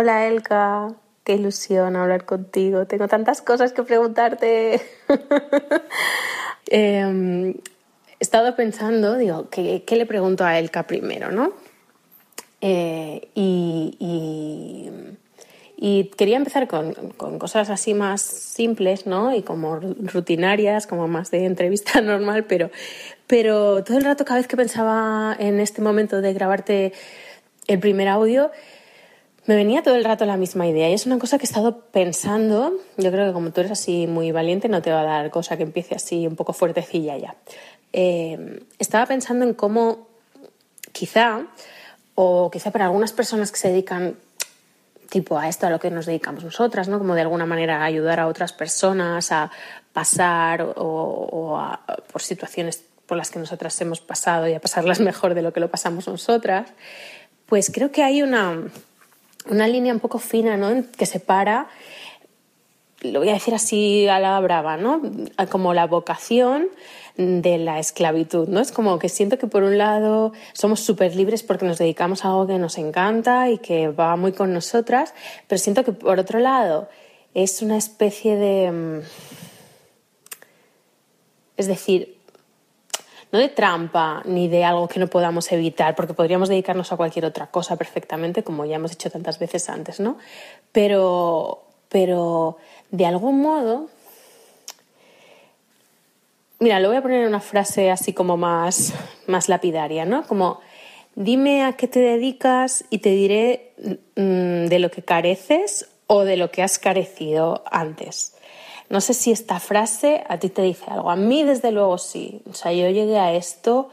Hola Elka, qué ilusión hablar contigo. Tengo tantas cosas que preguntarte. Em, he estado pensando, digo, ¿qué, le pregunto a Elka primero, no? Eh, y, quería empezar con, cosas así más simples, ¿no? Y como rutinarias, como más de entrevista normal, pero, pero todo el rato, cada vez que pensaba en este momento de grabarte el primer audio, me venía todo el rato la misma idea y es una cosa que he estado pensando. Yo creo que como tú eres así muy valiente, no te va a dar cosa que empiece así un poco fuertecilla ya. Eh, estaba pensando en cómo quizá, o quizá para algunas personas que se dedican tipo a esto a lo que nos dedicamos nosotras, ¿no? Como de alguna manera ayudar a otras personas a pasar o, por situaciones por las que nosotras hemos pasado y a pasarlas mejor de lo que lo pasamos nosotras, pues creo que hay una, una línea un poco fina, ¿no? Que separa, lo voy a decir así a la brava, ¿no? Como la vocación de la esclavitud, ¿no? Es como que siento que por un lado somos súper libres porque nos dedicamos a algo que nos encanta y que va muy con nosotras, pero siento que por otro lado es una especie de... Mm, es decir, no de trampa ni de algo que no podamos evitar, porque podríamos dedicarnos a cualquier otra cosa perfectamente, como ya hemos hecho tantas veces antes, ¿no? Pero, pero de algún modo, mira, lo voy a poner en una frase así como más, más lapidaria, ¿no? Como, dime a qué te dedicas y te diré mm, de lo que careces o de lo que has carecido antes. No sé si esta frase a ti te dice algo. A mí, desde luego, sí. O sea, yo llegué a esto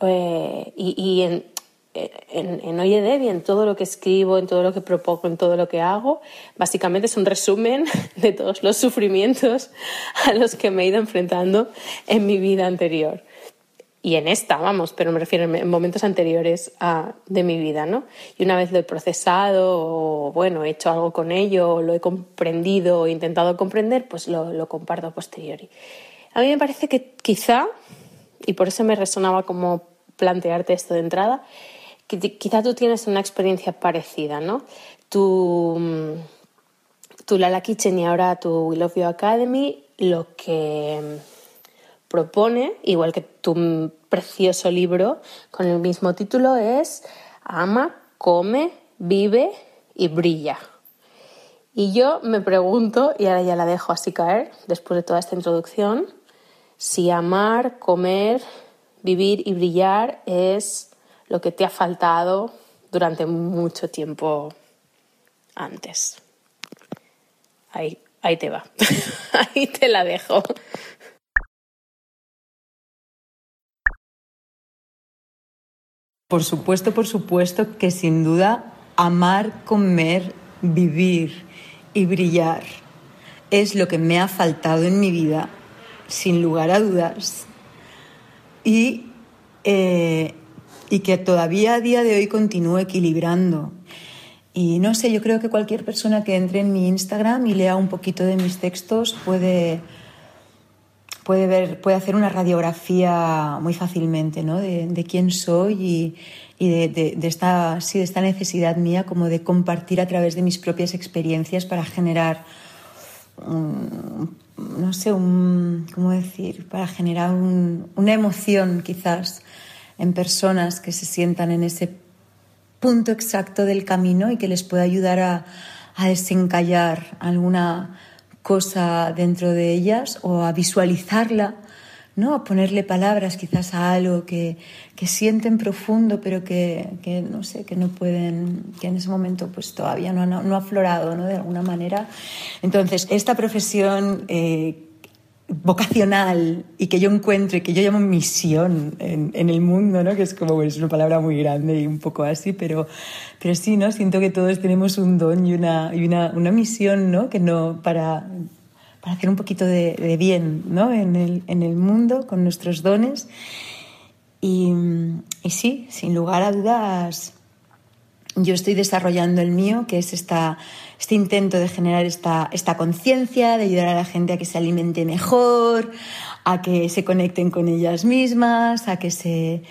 eh, y, en, en, en Oye Debbie, en todo lo que escribo, en todo lo que propongo, en todo lo que hago, básicamente es un resumen de todos los sufrimientos a los que me he ido enfrentando en mi vida anterior y en esta, vamos, pero me refiero en momentos anteriores a, de mi vida, ¿no? Y una vez lo he procesado o, bueno, he hecho algo con ello, o lo he comprendido o intentado comprender, pues lo, lo comparto a posteriori. A mí me parece que quizá, y por eso me resonaba como plantearte esto de entrada, que quizá tú tienes una experiencia parecida, ¿no? Tu, tu Lala Kitchen y ahora tu We Love You Academy, lo que propone, igual que tu precioso libro con el mismo título, es Ama, come, vive y brilla. Y yo me pregunto, y ahora ya la dejo así caer, después de toda esta introducción, si amar, comer, vivir y brillar es lo que te ha faltado durante mucho tiempo antes. Ahí, ahí te va. ahí te la dejo. Por supuesto, por supuesto que sin duda amar, comer, vivir y brillar es lo que me ha faltado en mi vida, sin lugar a dudas, y, eh, y que todavía a día de hoy continúo equilibrando. Y no sé, yo creo que cualquier persona que entre en mi Instagram y lea un poquito de mis textos puede puede, ver, puede hacer una radiografía muy fácilmente ¿no? de, quién soy y, de, esta, sí, de esta necesidad mía como de compartir a través de mis propias experiencias para generar, no sé, un, ¿cómo decir? Para generar una emoción quizás en personas que se sientan en ese punto exacto del camino y que les pueda ayudar a, a desencallar alguna cosa dentro de ellas o a visualizarla, ¿no? a ponerle palabras quizás a algo que, que sienten profundo pero que, que, no sé, que no pueden, que en ese momento pues todavía no, no, ha aflorado ¿no? de alguna manera. Entonces, esta profesión eh, vocacional y que yo encuentro y que yo llamo misión en, el mundo, ¿no? que es como, es una palabra muy grande y un poco así, pero, pero sí, ¿no? siento que todos tenemos un don y una, y una, una misión ¿no? Que no, para, para hacer un poquito de, de bien ¿no? en, el, en el mundo con nuestros dones. Y, y sí, sin lugar a dudas, yo estoy desarrollando el mío, que es este intento de generar esta, conciencia, de ayudar a la gente a que se alimente mejor, a que se conecten con ellas mismas, a que se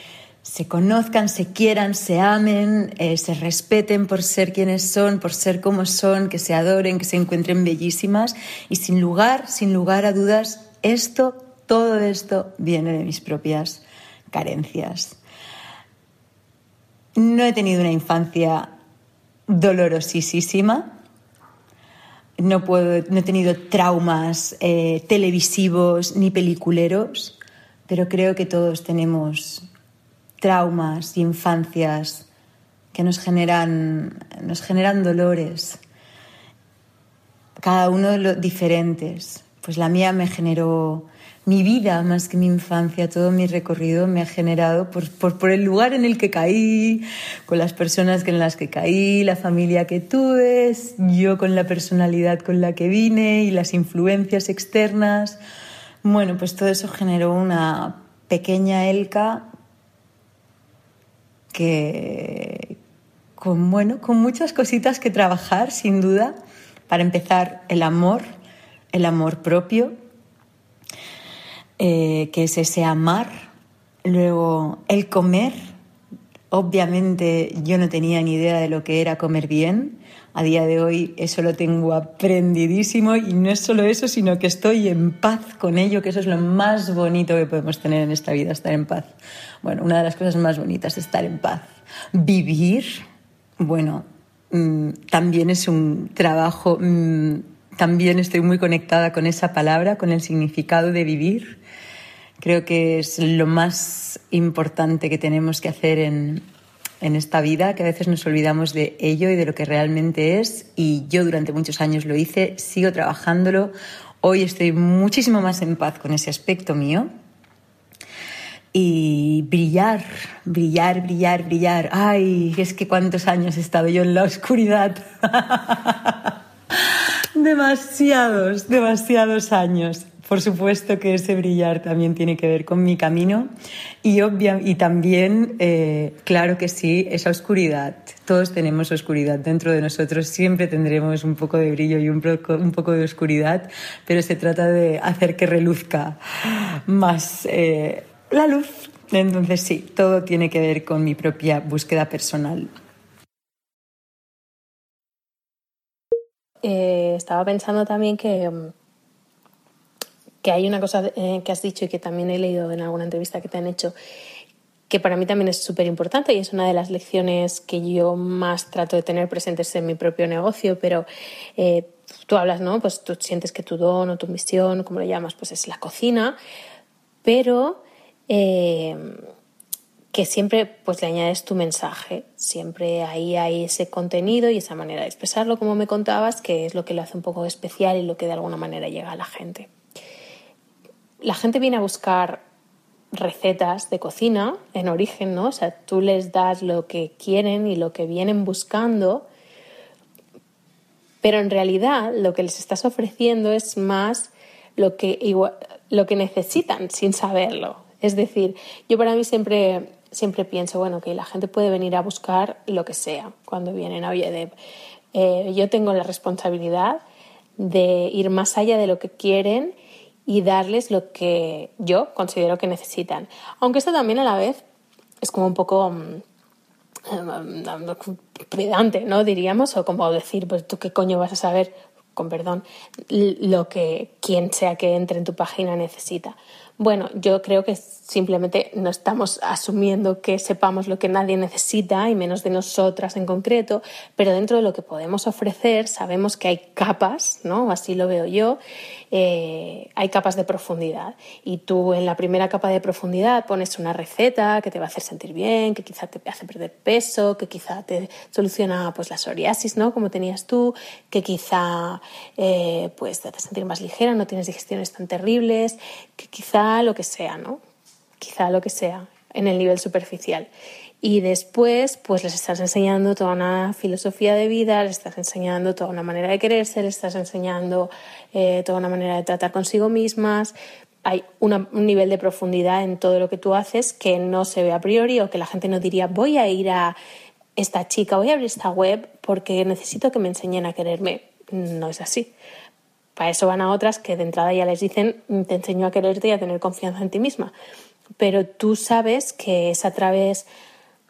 se conozcan, se quieran, se amen, eh, se respeten por ser quienes son, por ser como son, que se adoren, que se encuentren bellísimas. Y sin lugar, sin lugar a dudas, esto, todo esto viene de mis propias carencias. No he tenido una infancia dolorosísima. No, puedo, no he tenido traumas eh, televisivos ni peliculeros, pero creo que todos tenemos traumas y infancias que nos generan, nos generan dolores, cada uno de diferentes. Pues la mía me generó mi vida más que mi infancia, todo mi recorrido me ha generado por, el lugar en el que caí, con las personas en las que caí, la familia que tuve, yo con la personalidad con la que vine y las influencias externas. Bueno, pues todo eso generó una pequeña Elka que con, bueno, con muchas cositas que trabajar, sin duda. Para empezar, el amor, el amor propio, eh, que es ese amar. Luego, el comer. Obviamente yo no tenía ni idea de lo que era comer bien. A día de hoy eso lo tengo aprendidísimo y no es solo eso, sino que estoy en paz con ello, que eso es lo más bonito que podemos tener en esta vida, estar en paz. Bueno, una de las cosas más bonitas es estar en paz. Vivir, bueno, mm, también es un trabajo, mm, también estoy muy conectada con esa palabra, con el significado de vivir. Creo que es lo más importante que tenemos que hacer en, en esta vida, que a veces nos olvidamos de ello y de lo que realmente es. Y yo durante muchos años lo hice, sigo trabajándolo. Hoy estoy muchísimo más en paz con ese aspecto mío. Y brillar, brillar, brillar, brillar. Ay, es que cuántos años he estado yo en la oscuridad. demasiados, demasiados años. Por supuesto que ese brillar también tiene que ver con mi camino y, obvia, y también, eh, claro que sí, esa oscuridad. Todos tenemos oscuridad dentro de nosotros, siempre tendremos un poco de brillo y un poco, un poco de oscuridad, pero se trata de hacer que reluzca más eh, la luz. Entonces sí, todo tiene que ver con mi propia búsqueda personal. Eh, estaba pensando también que mm, que hay una cosa eh, que has dicho y que también he leído en alguna entrevista que te han hecho, que para mí también es súper importante y es una de las lecciones que yo más trato de tener presentes en mi propio negocio, pero eh, tú hablas, ¿no? Pues tú sientes que tu don o tu misión, como lo llamas, pues es la cocina, pero eh, que siempre pues le añades tu mensaje, siempre ahí hay ese contenido y esa manera de expresarlo, como me contabas, que es lo que lo hace un poco especial y lo que de alguna manera llega a la gente la gente viene a buscar recetas de cocina en origen, ¿no? O sea, tú les das lo que quieren y lo que vienen buscando, pero en realidad lo que les estás ofreciendo es más lo que, lo que necesitan sin saberlo. Es decir, yo para mí siempre, siempre pienso, bueno, que la gente puede venir a buscar lo que sea cuando vienen a Oye eh, yo tengo la responsabilidad de ir más allá de lo que quieren y darles lo que yo considero que necesitan. Aunque esto también a la vez es como un poco mm, pedante, ¿no? Diríamos, o como decir, pues tú qué coño vas a saber, con perdón, lo que quien sea que entre en tu página necesita. Bueno, yo creo que simplemente no estamos asumiendo que sepamos lo que nadie necesita, y menos de nosotras en concreto, pero dentro de lo que podemos ofrecer sabemos que hay capas, ¿no? Así lo veo yo, eh, hay capas de profundidad. Y tú en la primera capa de profundidad pones una receta que te va a hacer sentir bien, que quizá te hace perder peso, que quizá te soluciona pues, la psoriasis, ¿no? Como tenías tú, que quizá eh, pues, te hace sentir más ligera, no tienes digestiones tan terribles, que quizá lo que sea, ¿no? Quizá lo que sea en el nivel superficial. Y después, pues les estás enseñando toda una filosofía de vida, les estás enseñando toda una manera de quererse, les estás enseñando eh, toda una manera de tratar consigo mismas. Hay un nivel de profundidad en todo lo que tú haces que no se ve a priori o que la gente no diría voy a ir a esta chica, voy a abrir esta web porque necesito que me enseñen a quererme. No es así. Para eso van a otras que de entrada ya les dicen te enseño a quererte y a tener confianza en ti misma. pero tú sabes que es a través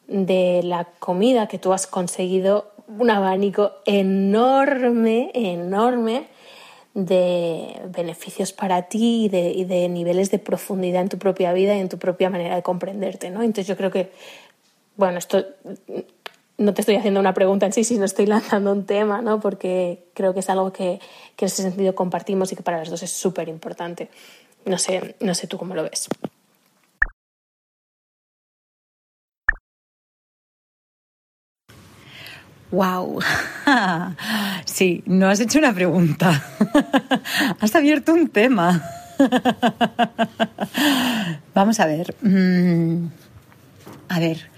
de la comida que tú has conseguido un abanico enorme, enorme de beneficios para ti y de, niveles de profundidad en tu propia vida y en tu propia manera de comprenderte, ¿no? Entonces yo creo que, bueno, esto no te estoy haciendo una pregunta en sí, sino estoy lanzando un tema, ¿no? Porque creo que es algo que, que en ese sentido compartimos y que para los dos es súper importante. No sé, no sé tú cómo lo ves. Wow. Sí, no has hecho una pregunta. Has abierto un tema. Vamos a ver. Mm, a ver.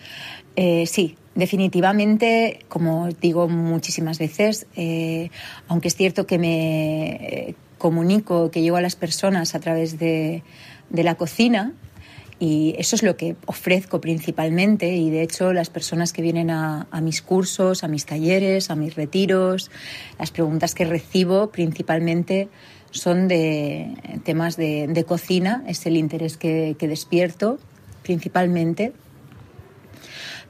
Eh, sí, definitivamente, como digo muchísimas veces, eh, aunque es cierto que me eh, comunico, que llego a las personas a través de, de la cocina, y eso es lo que ofrezco principalmente y de hecho las personas que vienen a, mis cursos, a mis talleres, a mis retiros, las preguntas que recibo principalmente son de temas de, cocina, es el interés que, despierto principalmente.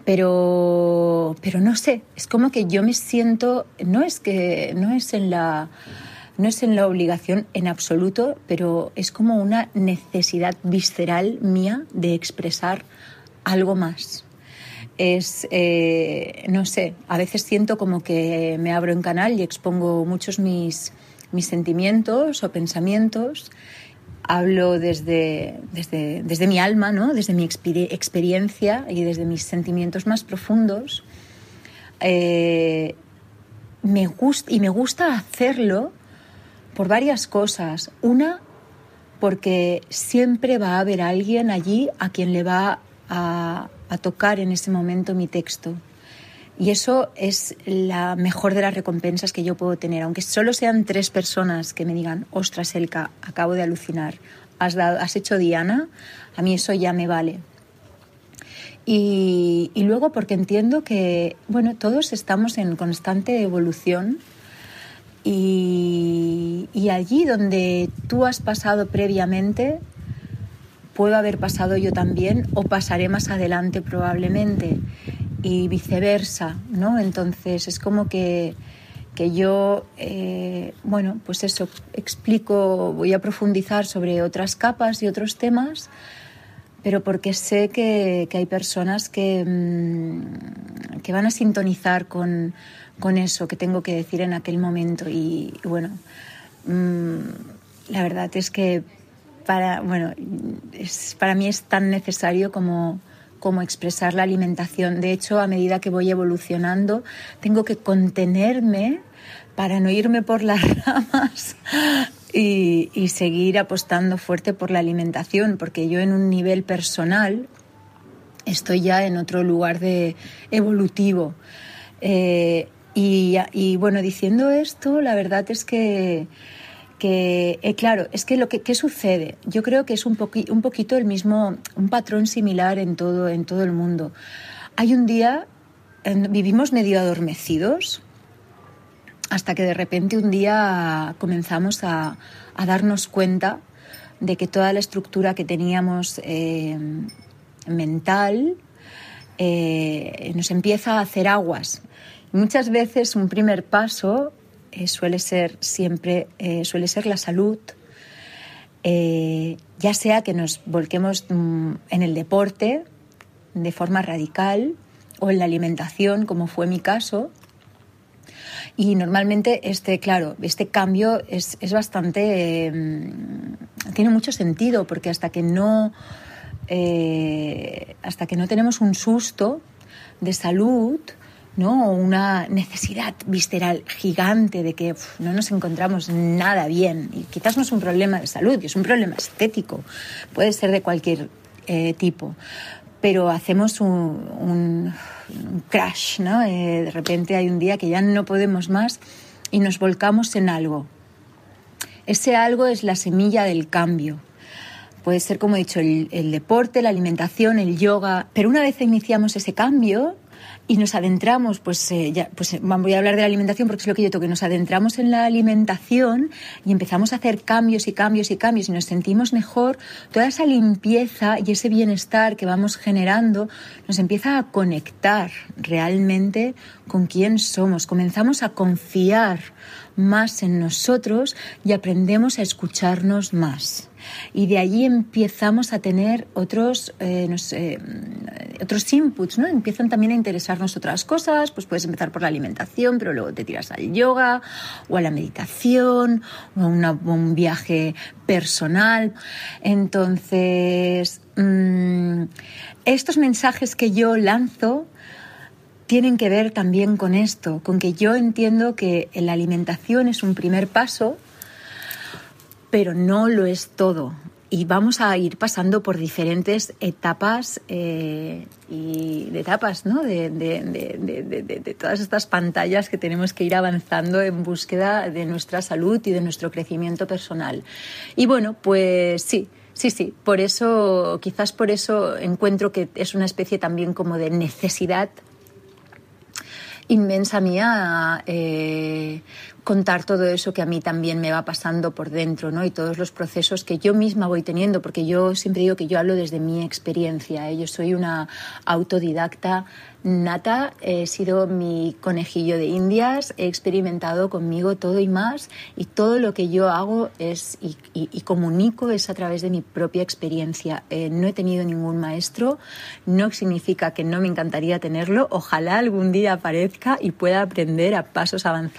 Pero, pero no sé, es como que yo me siento, no es que, no es en la no es en la obligación en absoluto, pero es como una necesidad visceral mía de expresar algo más. Es, eh, no sé, a veces siento como que me abro en canal y expongo muchos mis, mis sentimientos o pensamientos. Hablo desde, desde, desde mi alma, ¿no? desde mi experiencia y desde mis sentimientos más profundos. Eh, me gusta, y me gusta hacerlo por varias cosas. Una, porque siempre va a haber alguien allí a quien le va a, tocar en ese momento mi texto. Y eso es la mejor de las recompensas que yo puedo tener. Aunque solo sean tres personas que me digan, ostras, Elka, acabo de alucinar, has, dado, has hecho Diana, a mí eso ya me vale. Y, y luego porque entiendo que, bueno, todos estamos en constante evolución y, allí donde tú has pasado previamente, puedo haber pasado yo también o pasaré más adelante probablemente y viceversa, ¿no? Entonces es como que, yo, eh, bueno, pues eso, explico, voy a profundizar sobre otras capas y otros temas, pero porque sé que, hay personas que, mm, que van a sintonizar con con eso que tengo que decir en aquel momento. Y, bueno, mm, la verdad es que para, bueno, es, para mí es tan necesario como, como expresar la alimentación. De hecho, a medida que voy evolucionando, tengo que contenerme para no irme por las ramas y, y, seguir apostando fuerte por la alimentación, porque yo en un nivel personal estoy ya en otro lugar de evolutivo. Eh, y, bueno, diciendo esto, la verdad es que, que eh, claro, es que lo que ¿qué sucede, yo creo que es un, poquito el mismo, un patrón similar en todo, en el mundo. Hay un día, vivimos medio adormecidos, hasta que de repente un día comenzamos a, a darnos cuenta de que toda la estructura que teníamos eh, mental eh, nos empieza a hacer aguas Muchas veces un primer paso eh, suele ser siempre eh, suele ser la salud, eh, ya sea que nos volquemos mm, en el deporte de forma radical o en la alimentación, como fue mi caso. Y normalmente este, claro, este cambio es, es bastante. Tiene mucho sentido, porque hasta que no. hasta que no tenemos un susto de salud, ¿no? una necesidad visceral gigante de que no nos encontramos nada bien. Y quizás no es un problema de salud, es un problema estético, puede ser de cualquier eh, tipo. Pero hacemos un, crash, ¿no? Eh, de repente hay un día que ya no podemos más y nos volcamos en algo. Ese algo es la semilla del cambio. Puede ser, como he dicho, el, el deporte, la alimentación, el yoga. Pero una vez iniciamos ese cambio, y nos adentramos, pues, eh, pues voy a hablar de la alimentación porque es lo que yo toco, nos adentramos en la alimentación y empezamos a hacer cambios y cambios y cambios y nos sentimos mejor, toda esa limpieza y ese bienestar que vamos generando nos empieza a conectar realmente con quién somos, comenzamos a confiar más en nosotros y aprendemos a escucharnos más y de allí empezamos a tener otros, eh, otros inputs, ¿no? Empiezan también a interesarnos otras cosas, pues puedes empezar por la alimentación, pero luego te tiras al yoga o a la meditación o a, un viaje personal. Entonces, mm, estos mensajes que yo lanzo tienen que ver también con esto, con que yo entiendo que la alimentación es un primer paso pero no lo es todo. Y vamos a ir pasando por diferentes etapas eh, y de etapas, ¿no? De, de, todas estas pantallas que tenemos que ir avanzando en búsqueda de nuestra salud y de nuestro crecimiento personal. Y bueno, pues sí, Sí, sí, por eso, quizás por eso encuentro que es una especie también como de necesidad inmensa mía eh, contar todo eso que a mí también me va pasando por dentro, ¿no? Y todos los procesos que yo misma voy teniendo, porque yo siempre digo que yo hablo desde mi experiencia. ¿eh? Yo soy una autodidacta nata, he sido mi conejillo de indias, he experimentado conmigo todo y más, y todo lo que yo hago es y, comunico es a través de mi propia experiencia. Eh, no he tenido ningún maestro, no significa que no me encantaría tenerlo, ojalá algún día aparezca y pueda aprender a pasos avanzados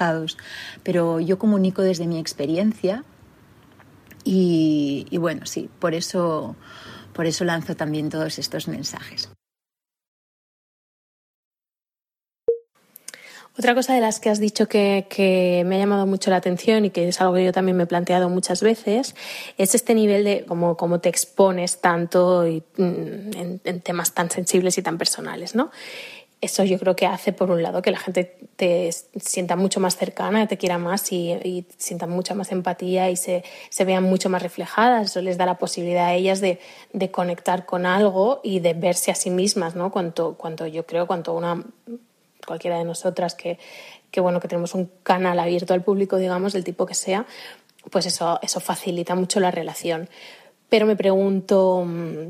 pero yo comunico desde mi experiencia y, bueno, sí, por eso, por eso lanzo también todos estos mensajes. Otra cosa de las que has dicho que, me ha llamado mucho la atención y que es algo que yo también me he planteado muchas veces es este nivel de cómo, te expones tanto y, mm, en, temas tan sensibles y tan personales, ¿no? eso yo creo que hace, por un lado, que la gente te sienta mucho más cercana, te quiera más y, sienta mucha más empatía y se, vean mucho más reflejadas. Eso les da la posibilidad a ellas de, conectar con algo y de verse a sí mismas, ¿no? Cuanto, cuanto yo creo, cuanto una cualquiera de nosotras que, que, bueno, que tenemos un canal abierto al público, digamos, del tipo que sea, pues eso, eso facilita mucho la relación. Pero me pregunto mm,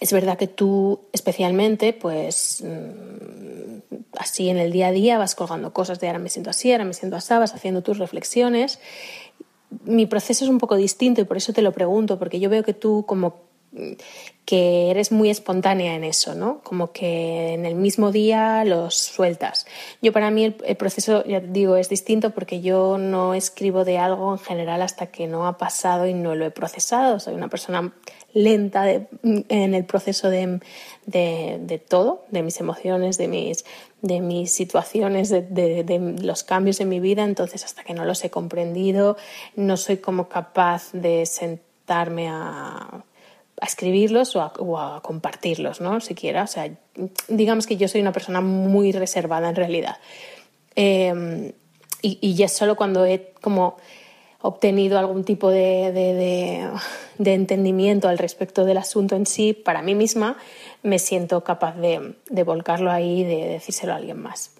es verdad que tú especialmente, pues mm, así en el día a día vas colgando cosas de ahora me siento así, ahora me siento así, vas haciendo tus reflexiones. Mi proceso es un poco distinto y por eso te lo pregunto, porque yo veo que tú como que eres muy espontánea en eso, ¿no? Como que en el mismo día los sueltas. Yo para mí el, el, proceso, ya digo, es distinto porque yo no escribo de algo en general hasta que no ha pasado y no lo he procesado. Soy una persona lenta en el proceso de, de, todo, de mis emociones, de mis, de mis situaciones, de, de, los cambios en mi vida. Entonces, hasta que no los he comprendido, no soy como capaz de sentarme a, a escribirlos o a, compartirlos, ¿no? Siquiera. O sea, digamos que yo soy una persona muy reservada en realidad. Em, y, y es solo cuando he como obtenido algún tipo de, entendimiento al respecto del asunto en sí, para mí misma me siento capaz de, de volcarlo ahí y de decírselo a alguien más.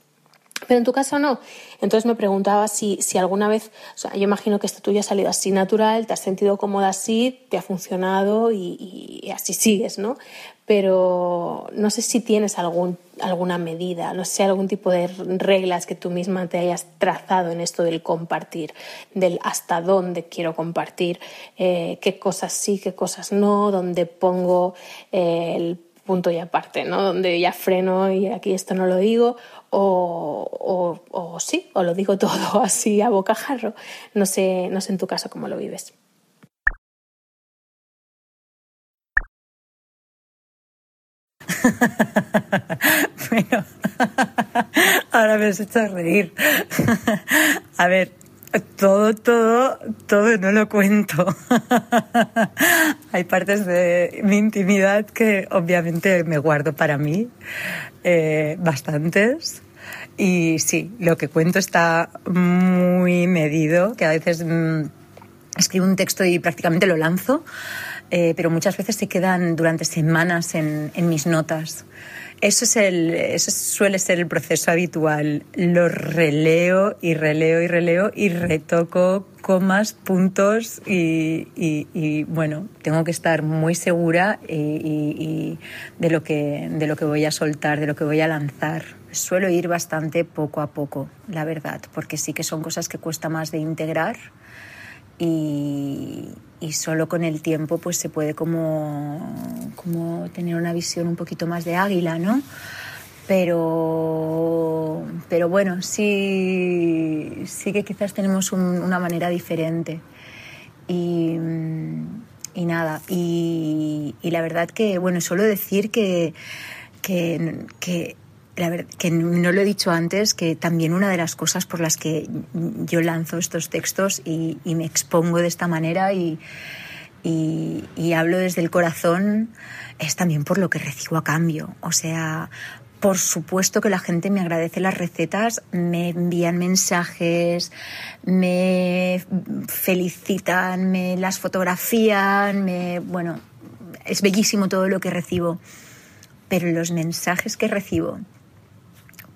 Pero en tu caso no. Entonces me preguntaba si, si alguna vez, o sea, yo imagino que esto tuyo ha salido así natural, te has sentido cómoda así, te ha funcionado y, así sigues, ¿no? Pero no sé si tienes algún, alguna medida, no sé algún tipo de reglas que tú misma te hayas trazado en esto del compartir, del hasta dónde quiero compartir, eh, qué cosas sí, qué cosas no, dónde pongo eh, el punto y aparte, ¿no? Donde ya freno y aquí esto no lo digo, o, o, sí, o lo digo todo así a bocajarro. No sé, no sé en tu caso cómo lo vives. bueno, ahora me has hecho reír. a ver, todo, todo, todo no lo cuento. Hay partes de mi intimidad que obviamente me guardo para mí, eh, bastantes. Y sí, lo que cuento está muy medido, que a veces mm, escribo un texto y prácticamente lo lanzo. eh, pero muchas veces se quedan durante semanas en, en mis notas. Eso, es el, eso suele ser el proceso habitual. Lo releo y releo y releo y retoco comas, puntos y, bueno, tengo que estar muy segura y, de, lo que, de lo que voy a soltar, de lo que voy a lanzar. Suelo ir bastante poco a poco, la verdad, porque sí que son cosas que cuesta más de integrar y, y solo con el tiempo pues se puede como, como tener una visión un poquito más de águila, ¿no? Pero, pero bueno, sí, sí que quizás tenemos una manera diferente. Y, y nada, y, y, la verdad que, bueno, solo decir que, que, que la verdad, que no lo he dicho antes, que también una de las cosas por las que yo lanzo estos textos y, me expongo de esta manera y, hablo desde el corazón es también por lo que recibo a cambio. O sea, por supuesto que la gente me agradece las recetas, me envían mensajes, me felicitan, me las fotografían, me, bueno, es bellísimo todo lo que recibo. Pero los mensajes que recibo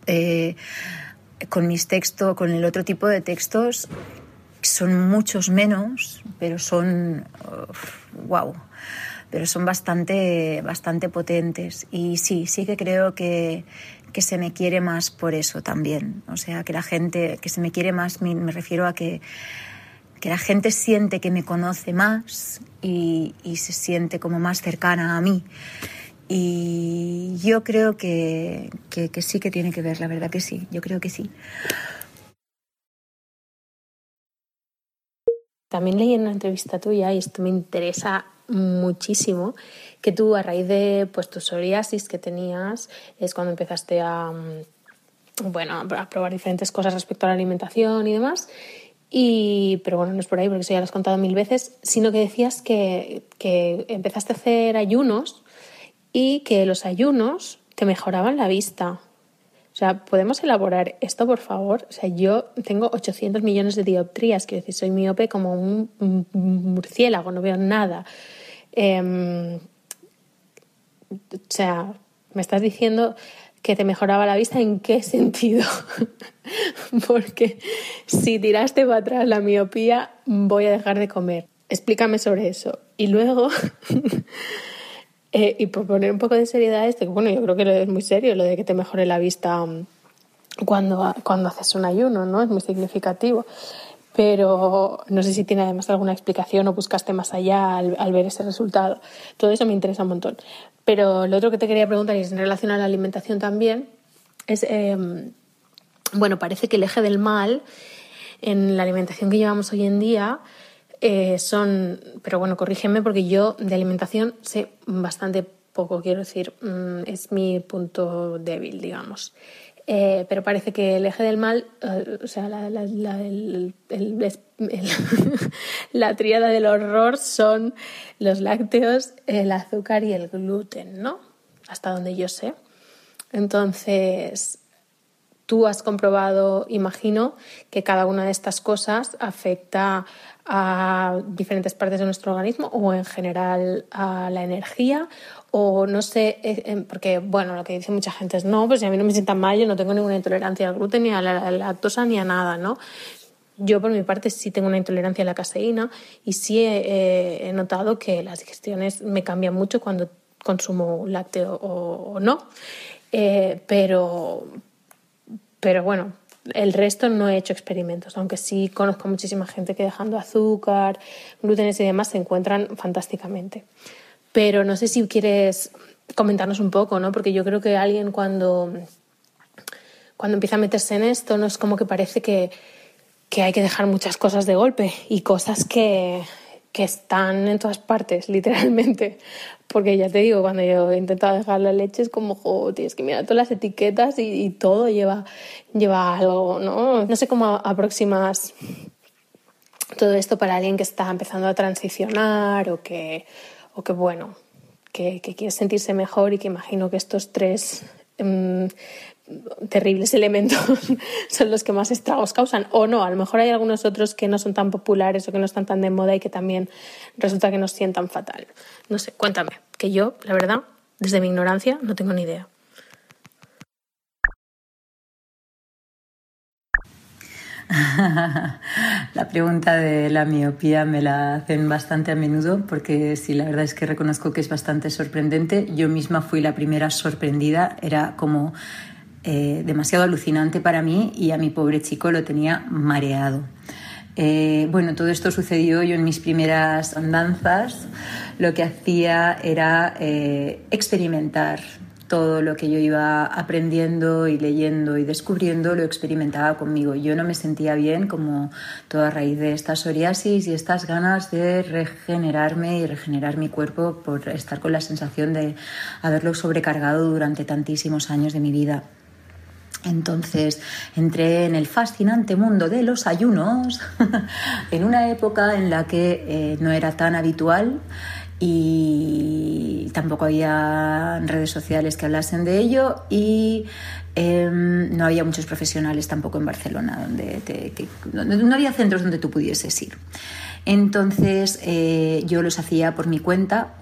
eh, con mis textos, con el otro tipo de textos, son muchos menos, pero son, wow, pero son bastante, bastante potentes. Y sí, sí que creo que, que, se me quiere más por eso también. O sea, que la gente, que se me quiere más, me, refiero a que, que la gente siente que me conoce más y, y se siente como más cercana a mí. Y yo creo que, que, sí que tiene que ver, la verdad que sí, yo creo que sí. También leí en una entrevista tuya, y esto me interesa muchísimo, que tú a raíz de pues, tu psoriasis que tenías, es cuando empezaste a, mm, bueno, a probar diferentes cosas respecto a la alimentación y demás. Y, pero bueno, no es por ahí porque eso ya lo has contado mil veces, sino que decías que, que empezaste a hacer ayunos y que los ayunos te mejoraban la vista. O sea, ¿podemos elaborar esto, por favor? O sea, yo tengo 800 millones de dioptrías, quiero decir, soy miope como un murciélago, no veo nada. Em, o sea, me estás diciendo que te mejoraba la vista, ¿en qué sentido? Porque si tiraste para atrás la miopía, voy a dejar de comer. Explícame sobre eso. Y luego... Eh, y por poner un poco de seriedad esto, que bueno, yo creo que es muy serio lo de que te mejore la vista mm, cuando, cuando haces un ayuno, ¿no? Es muy significativo. Pero no sé si tiene además alguna explicación o buscaste más allá al, ver ese resultado. Todo eso me interesa un montón. Pero lo otro que te quería preguntar, y es en relación a la alimentación también, es, em, bueno, parece que el eje del mal en la alimentación que llevamos hoy en día eh, son, pero bueno, corrígeme porque yo de alimentación sé bastante poco, quiero decir, mm, es mi punto débil, digamos. Eh, pero parece que el eje del mal, eh, o sea, la, la, la, la tríada del horror son los lácteos, el azúcar y el gluten, ¿no? Hasta donde yo sé. Entonces, tú has comprobado, imagino, que cada una de estas cosas afecta a diferentes partes de nuestro organismo o en general a la energía o no sé, eh, eh, porque bueno, lo que dice mucha gente es no, pues si a mí no me sienta mal, yo no tengo ninguna intolerancia al gluten ni a la lactosa ni a nada, ¿no? Yo por mi parte sí tengo una intolerancia a la caseína y sí he, notado que las digestiones me cambian mucho cuando consumo lácteo o, no, eh, pero, pero bueno, el resto no he hecho experimentos, aunque sí conozco muchísima gente que dejando azúcar, glútenes y demás se encuentran fantásticamente. Pero no sé si quieres comentarnos un poco, ¿no? Porque yo creo que alguien cuando, cuando empieza a meterse en esto, no es como que parece que, que hay que dejar muchas cosas de golpe y cosas que, que están en todas partes, literalmente. Porque ya te digo, cuando yo he intentado dejar la leche es como, joder, tienes que mirar todas las etiquetas y, todo lleva, lleva algo, ¿no? No sé cómo aproximas todo esto para alguien que está empezando a transicionar o que, o que bueno, que, que quiere sentirse mejor y que imagino que estos tres mm, terribles elementos son los que más estragos causan. O no, a lo mejor hay algunos otros que no son tan populares o que no están tan de moda y que también resulta que nos sientan fatal. No sé, cuéntame, que yo, la verdad, desde mi ignorancia, no tengo ni idea. la pregunta de la miopía me la hacen bastante a menudo porque sí, la verdad es que reconozco que es bastante sorprendente. Yo misma fui la primera sorprendida, era como eh, demasiado alucinante para mí y a mi pobre chico lo tenía mareado. Eh, bueno, todo esto sucedió yo en mis primeras andanzas. Lo que hacía era eh, experimentar todo lo que yo iba aprendiendo y leyendo y descubriendo lo experimentaba conmigo. Yo no me sentía bien como toda raíz de esta psoriasis y estas ganas de regenerarme y regenerar mi cuerpo por estar con la sensación de haberlo sobrecargado durante tantísimos años de mi vida. Entonces entré en el fascinante mundo de los ayunos en una época en la que eh, no era tan habitual y tampoco había redes sociales que hablasen de ello y em, no había muchos profesionales tampoco en Barcelona donde, no había centros donde tú pudieses ir. Entonces eh, yo los hacía por mi cuenta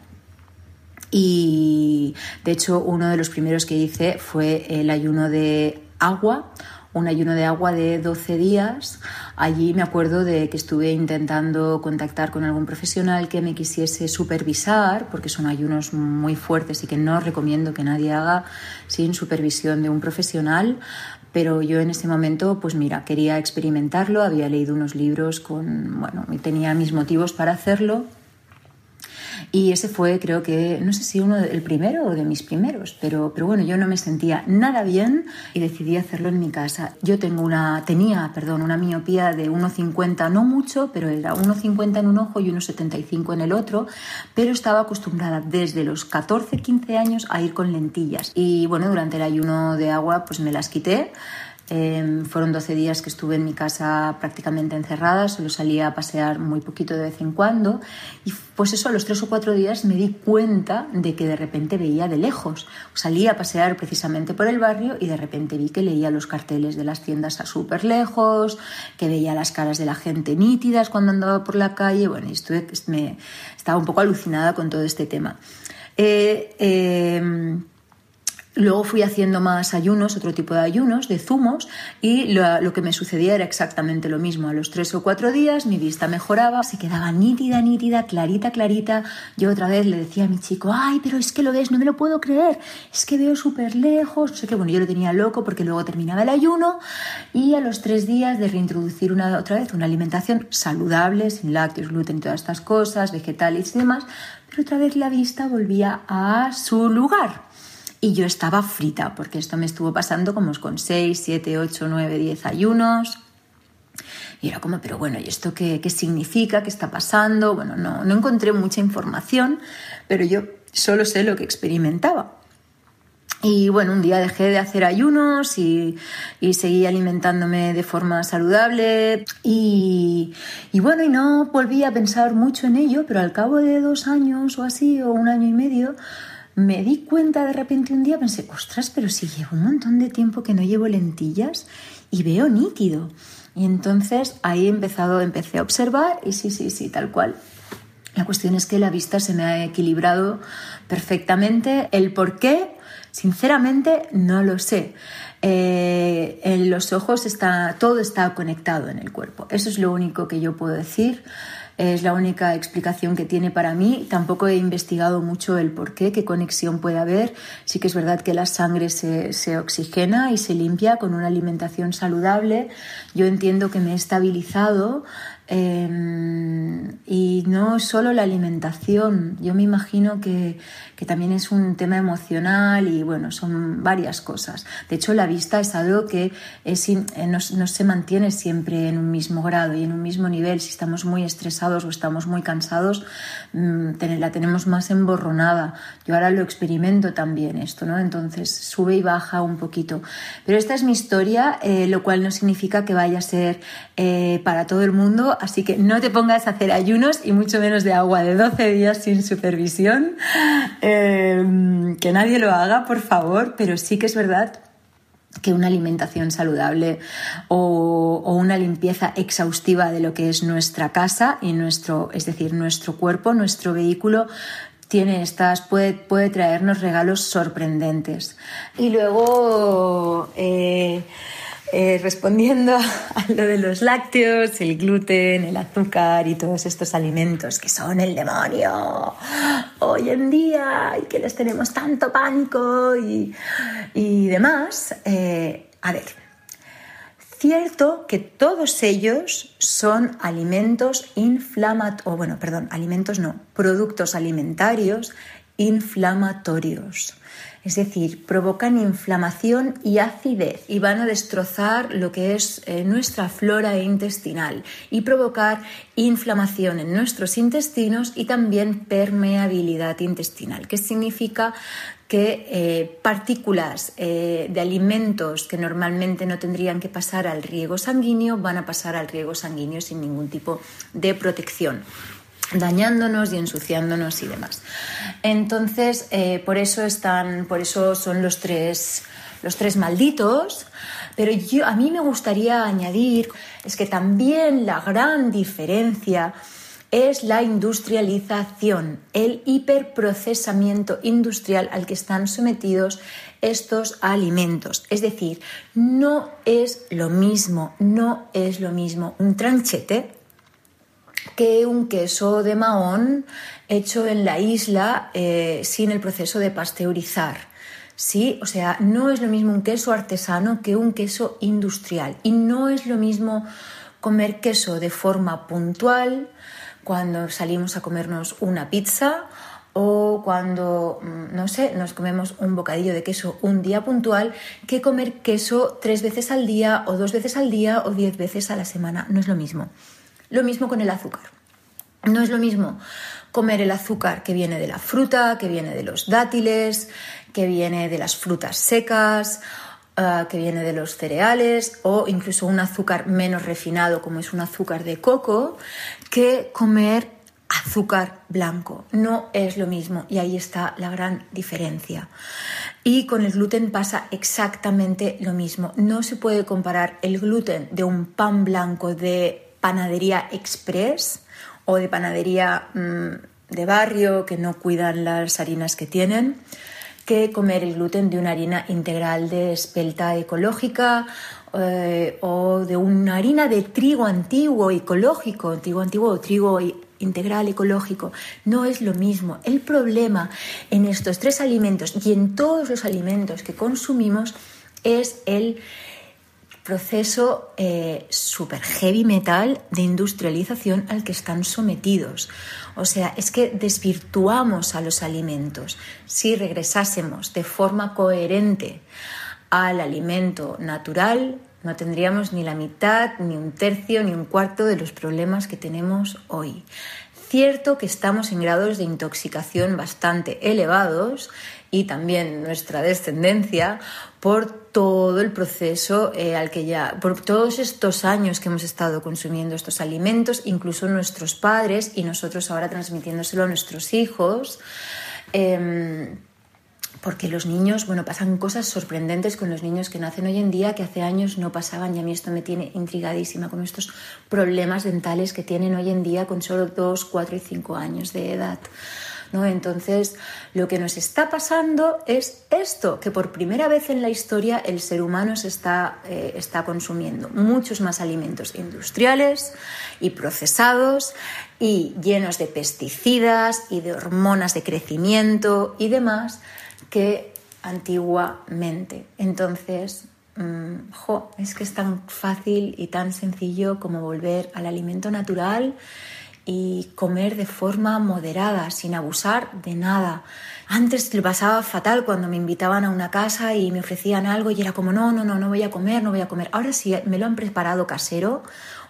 y de hecho uno de los primeros que hice fue el ayuno de agua un ayuno de agua de 12 días. Allí me acuerdo de que estuve intentando contactar con algún profesional que me quisiese supervisar, porque son ayunos muy fuertes y que no recomiendo que nadie haga sin supervisión de un profesional. Pero yo en ese momento, pues mira, quería experimentarlo, había leído unos libros con, bueno, tenía mis motivos para hacerlo y ese fue, creo que, no sé si uno del primero o de mis primeros, pero, pero bueno, yo no me sentía nada bien y decidí hacerlo en mi casa. Yo tengo una, tenía, perdón, una miopía de 1,50, no mucho, pero era 1,50 en un ojo y 1,75 en el otro, pero estaba acostumbrada desde los 14, 15 años a ir con lentillas. Y bueno, durante el ayuno de agua, pues me las quité Em, fueron 12 días que estuve en mi casa prácticamente encerrada, solo salía a pasear muy poquito de vez en cuando y pues eso, a los tres o cuatro días me di cuenta de que de repente veía de lejos. Salía a pasear precisamente por el barrio y de repente vi que leía los carteles de las tiendas a súper lejos, que veía las caras de la gente nítidas cuando andaba por la calle, bueno, y estuve, me, estaba un poco alucinada con todo este tema. Eh, em, Luego fui haciendo más ayunos, otro tipo de ayunos, de zumos, y lo, que me sucedía era exactamente lo mismo. A los tres o cuatro días mi vista mejoraba, se quedaba nítida, nítida, clarita, clarita. Yo otra vez le decía a mi chico, ay, pero es que lo ves, no me lo puedo creer, es que veo súper lejos. No sé qué, bueno, yo lo tenía loco porque luego terminaba el ayuno y a los tres días de reintroducir una, otra vez una alimentación saludable, sin lácteos, gluten y todas estas cosas, vegetales y demás, pero otra vez la vista volvía a su lugar y yo estaba frita, porque esto me estuvo pasando como con 6, 7, 8, 9, 10 ayunos. Y era como, pero bueno, ¿y esto qué, qué significa? ¿Qué está pasando? Bueno, no, no encontré mucha información, pero yo solo sé lo que experimentaba. Y bueno, un día dejé de hacer ayunos y, y seguí alimentándome de forma saludable y, y, bueno, y no volví a pensar mucho en ello, pero al cabo de dos años o así, o un año y medio, me di cuenta de repente un día, pensé, ostras, pero si llevo un montón de tiempo que no llevo lentillas y veo nítido. Y entonces ahí he empezado, empecé a observar y sí, sí, sí, tal cual. La cuestión es que la vista se me ha equilibrado perfectamente. El por qué, sinceramente, no lo sé. Eh, en los ojos está, todo está conectado en el cuerpo. Eso es lo único que yo puedo decir. Es la única explicación que tiene para mí. Tampoco he investigado mucho el por qué, qué conexión puede haber. Sí que es verdad que la sangre se, se oxigena y se limpia con una alimentación saludable. Yo entiendo que me he estabilizado Em, y no solo la alimentación, yo me imagino que, que, también es un tema emocional y bueno, son varias cosas. De hecho, la vista es algo que es, eh, no, no, se mantiene siempre en un mismo grado y en un mismo nivel. Si estamos muy estresados o estamos muy cansados, la tenemos más emborronada. Yo ahora lo experimento también esto, ¿no? Entonces sube y baja un poquito. Pero esta es mi historia, eh, lo cual no significa que vaya a ser eh, para todo el mundo así que no te pongas a hacer ayunos y mucho menos de agua de 12 días sin supervisión. Em, que nadie lo haga, por favor, pero sí que es verdad que una alimentación saludable o, una limpieza exhaustiva de lo que es nuestra casa y nuestro, es decir, nuestro cuerpo, nuestro vehículo, estas, puede, puede traernos regalos sorprendentes. Y luego, eh, eh, respondiendo a lo de los lácteos, el gluten, el azúcar y todos estos alimentos que son el demonio hoy en día y que les tenemos tanto pánico y, demás, eh, a ver, cierto que todos ellos son alimentos inflamatorios, bueno, perdón, alimentos no, productos alimentarios inflamatorios. Es decir, provocan inflamación y acidez y van a destrozar lo que es eh, nuestra flora intestinal y provocar inflamación en nuestros intestinos y también permeabilidad intestinal, que significa que eh, partículas eh, de alimentos que normalmente no tendrían que pasar al riego sanguíneo van a pasar al riego sanguíneo sin ningún tipo de protección dañándonos y ensuciándonos y demás. Entonces, eh, por eso están, por eso son los tres, los tres malditos. Pero yo, a mí me gustaría añadir es que también la gran diferencia es la industrialización, el hiperprocesamiento industrial al que están sometidos estos alimentos. Es decir, no es lo mismo, no es lo mismo un tranchete que un queso de Mahón hecho en la isla eh, sin el proceso de pasteurizar. Sí, o sea, no es lo mismo un queso artesano que un queso industrial. Y no es lo mismo comer queso de forma puntual cuando salimos a comernos una pizza o cuando, mm, no sé, nos comemos un bocadillo de queso un día puntual que comer queso tres veces al día o dos veces al día o diez veces a la semana. No es lo mismo. Lo mismo con el azúcar. No es lo mismo comer el azúcar que viene de la fruta, que viene de los dátiles, que viene de las frutas secas, eh, que viene de los cereales o incluso un azúcar menos refinado como es un azúcar de coco, que comer azúcar blanco. No es lo mismo y ahí está la gran diferencia. Y con el gluten pasa exactamente lo mismo. No se puede comparar el gluten de un pan blanco de panadería express o de panadería mm, de barrio que no cuidan las harinas que tienen que comer el gluten de una harina integral de espelta ecológica eh, o de una harina de trigo antiguo ecológico, trigo antiguo o trigo integral ecológico. No es lo mismo. El problema en estos tres alimentos y en todos los alimentos que consumimos es el proceso eh, super heavy metal de industrialización al que están sometidos. O sea, es que desvirtuamos a los alimentos. Si regresásemos de forma coherente al alimento natural, no tendríamos ni la mitad, ni un tercio, ni un cuarto de los problemas que tenemos hoy. Cierto que estamos en grados de intoxicación bastante elevados y también nuestra descendencia por todo el proceso eh, al que ya, por todos estos años que hemos estado consumiendo estos alimentos, incluso nuestros padres y nosotros ahora transmitiéndoselo a nuestros hijos. Em, porque los niños, bueno, pasan cosas sorprendentes con los niños que nacen hoy en día que hace años no pasaban y a mí esto me tiene intrigadísima con estos problemas dentales que tienen hoy en día con solo 2, 4 y 5 años de edad. Entonces, lo que nos está pasando es esto, que por primera vez en la historia el ser humano se está, eh, está consumiendo muchos más alimentos industriales y procesados y llenos de pesticidas y de hormonas de crecimiento y demás que antiguamente. Entonces, mm, es que es tan fácil y tan sencillo como volver al alimento natural y comer de forma moderada, sin abusar de nada. Antes le pasaba fatal cuando me invitaban a una casa y me ofrecían algo y era como, no, no, no, no voy a comer, no voy a comer. Ahora si me lo han preparado casero